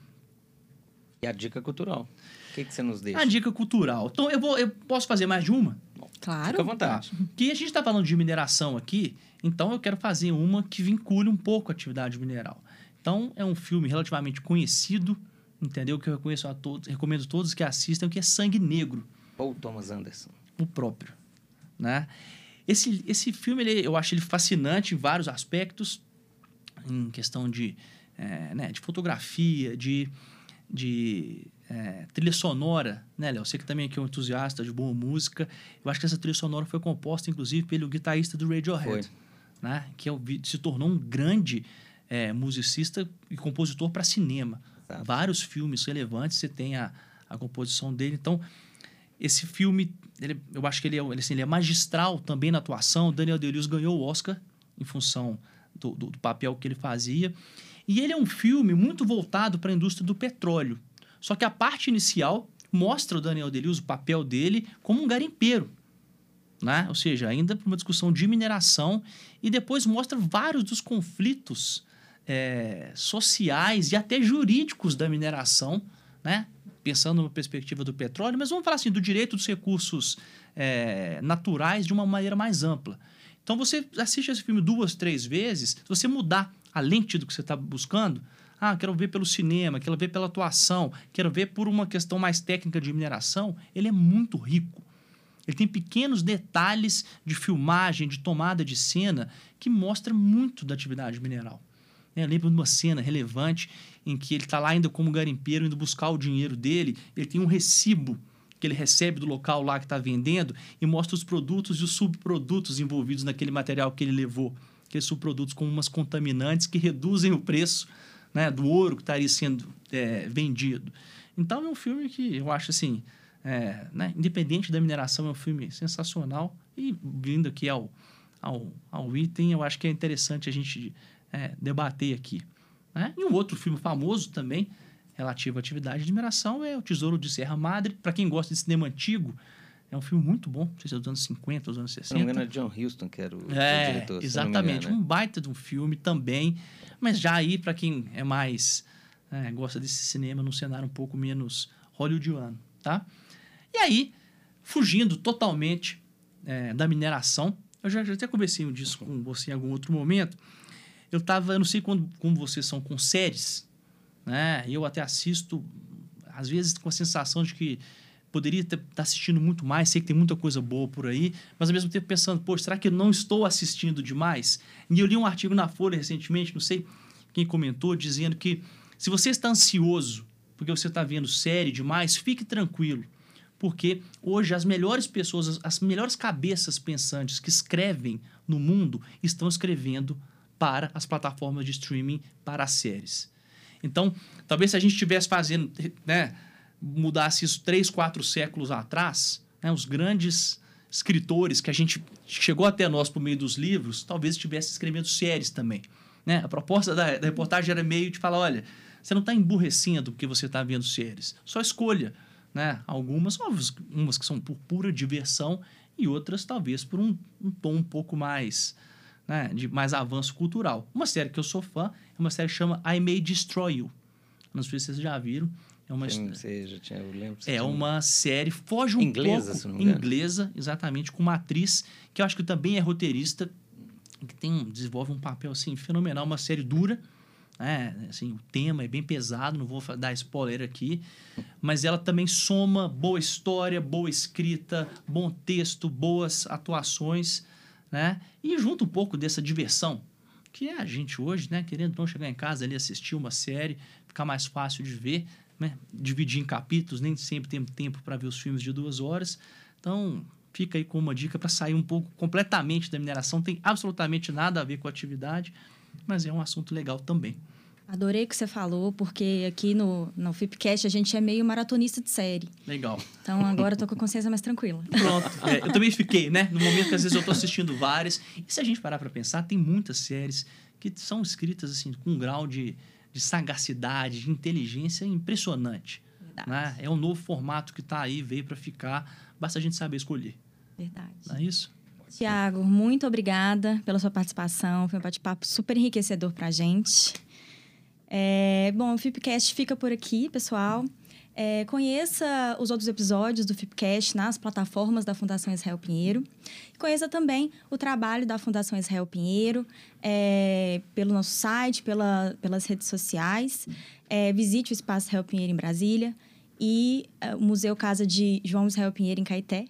Speaker 1: E a dica cultural. O que, que você nos deixa?
Speaker 4: A dica cultural. Então, eu, vou, eu posso fazer mais de uma?
Speaker 3: Claro.
Speaker 1: Fica à vontade.
Speaker 4: Tá. Que a gente está falando de mineração aqui, então eu quero fazer uma que vincule um pouco a atividade mineral. Então, é um filme relativamente conhecido, entendeu? Que eu reconheço a todos, recomendo a todos que assistam, que é Sangue Negro.
Speaker 1: Paul Thomas Anderson.
Speaker 4: o próprio, né? Esse, esse filme, ele, eu acho ele fascinante em vários aspectos, em questão de, é, né, de fotografia, de, de é, trilha sonora, né, Léo? Você que também é um entusiasta de boa música. Eu acho que essa trilha sonora foi composta, inclusive, pelo guitarrista do Radiohead, né? Que é, se tornou um grande é, musicista e compositor para cinema. Exato. Vários filmes relevantes, você tem a, a composição dele. Então, esse filme, ele, eu acho que ele é, ele, assim, ele é magistral também na atuação. O Daniel Day-Lewis ganhou o Oscar em função do, do, do, papel que ele fazia. E ele é um filme muito voltado para a indústria do petróleo. Só que a parte inicial mostra o Daniel Day-Lewis, o papel dele, como um garimpeiro. Né? Ou seja, ainda para uma discussão de mineração. E depois mostra vários dos conflitos é, sociais e até jurídicos da mineração, né? pensando numa perspectiva do petróleo, mas vamos falar assim, do direito dos recursos é, naturais de uma maneira mais ampla. Então você assiste esse filme duas, três vezes, se você mudar a lente do que você está buscando, ah, quero ver pelo cinema, quero ver pela atuação, quero ver por uma questão mais técnica de mineração, ele é muito rico. Ele tem pequenos detalhes de filmagem, de tomada de cena, que mostra muito da atividade mineral. Eu lembro de uma cena relevante em que ele está lá ainda como garimpeiro, indo buscar o dinheiro dele. Ele tem um recibo que ele recebe do local lá que está vendendo e mostra os produtos e os subprodutos envolvidos naquele material que ele levou. Aqueles subprodutos com umas contaminantes que reduzem o preço né, do ouro que estaria sendo é, vendido. Então é um filme que eu acho assim, é, né, independente da mineração, é um filme sensacional. E vindo aqui ao, ao, ao item, eu acho que é interessante a gente é, debater aqui. Né? E um outro filme famoso também, relativo à atividade de mineração, é O Tesouro de Serra Madre. Para quem gosta de cinema antigo, é um filme muito bom, não sei se é dos anos 50, dos anos 60. Se não
Speaker 1: me engano, é John Huston, que era o,
Speaker 4: é,
Speaker 1: diretor.
Speaker 4: Exatamente, engano, né? um baita de um filme também, mas já aí para quem é mais, é, gosta desse cinema num cenário um pouco menos hollywoodiano, tá? E aí, fugindo totalmente é, da mineração, eu já, já até conversei disso com você em algum outro momento, eu tava, eu não sei quando, como vocês são com séries, né? Eu até assisto, às vezes com a sensação de que poderia estar tá assistindo muito mais, sei que tem muita coisa boa por aí, mas ao mesmo tempo pensando, pô, será que eu não estou assistindo demais? E eu li um artigo na Folha recentemente, não sei quem comentou, dizendo que se você está ansioso porque você está vendo série demais, fique tranquilo. Porque hoje as melhores pessoas, as melhores cabeças pensantes que escrevem no mundo estão escrevendo para as plataformas de streaming para as séries. Então, talvez se a gente estivesse fazendo, né, mudasse isso três, quatro séculos atrás, né, os grandes escritores que a gente chegou até nós por meio dos livros, talvez estivesse escrevendo séries também. Né? A proposta da, da reportagem era meio de falar, olha, você não está emburrecendo porque você está vendo séries, só escolha. Né? Algumas, umas que são por pura diversão e outras talvez por um, um tom um pouco mais né, de mais avanço cultural. Uma série que eu sou fã é uma série que chama I May Destroy You. Não sei se vocês já viram. É uma
Speaker 1: Sim, você já tinha, eu lembro.
Speaker 4: É uma série foge um
Speaker 1: inglesa,
Speaker 4: pouco
Speaker 1: se não me engano.
Speaker 4: inglesa, exatamente, com uma atriz que eu acho que também é roteirista, que tem desenvolve um papel assim fenomenal, uma série dura, né? Assim, o tema é bem pesado, não vou dar spoiler aqui, mas ela também soma boa história, boa escrita, bom texto, boas atuações né? E junto um pouco dessa diversão, que é a gente hoje, né? Querendo não chegar em casa ali, assistir uma série, ficar mais fácil de ver, né? Dividir em capítulos, nem sempre tem tempo para ver os filmes de duas horas. Então, fica aí com uma dica para sair um pouco completamente da mineração. Tem absolutamente nada a ver com a atividade, mas é um assunto legal também.
Speaker 3: Adorei o que você falou, porque aqui no, no Fipcast a gente é meio maratonista de série.
Speaker 4: Legal.
Speaker 3: Então agora eu tô com a consciência mais tranquila.
Speaker 4: Pronto. É, eu também fiquei, né? No momento que às vezes eu tô assistindo várias. E se a gente parar para pensar, tem muitas séries que são escritas assim com um grau de, de sagacidade, de inteligência impressionante. Verdade. Né? É um novo formato que está aí, veio para ficar. Basta a gente saber escolher.
Speaker 3: Verdade.
Speaker 4: Não é isso?
Speaker 3: Tiago, muito obrigada pela sua participação. Foi um bate-papo super enriquecedor para a gente. É, bom, o Fipcast fica por aqui, pessoal. É, conheça os outros episódios do Fipcast nas plataformas da Fundação Israel Pinheiro. Conheça também o trabalho da Fundação Israel Pinheiro é, pelo nosso site, pela, pelas redes sociais. É, visite o Espaço Israel Pinheiro em Brasília e é, o Museu Casa de João Israel Pinheiro em Caeté.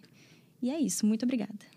Speaker 3: E é isso. Muito obrigada.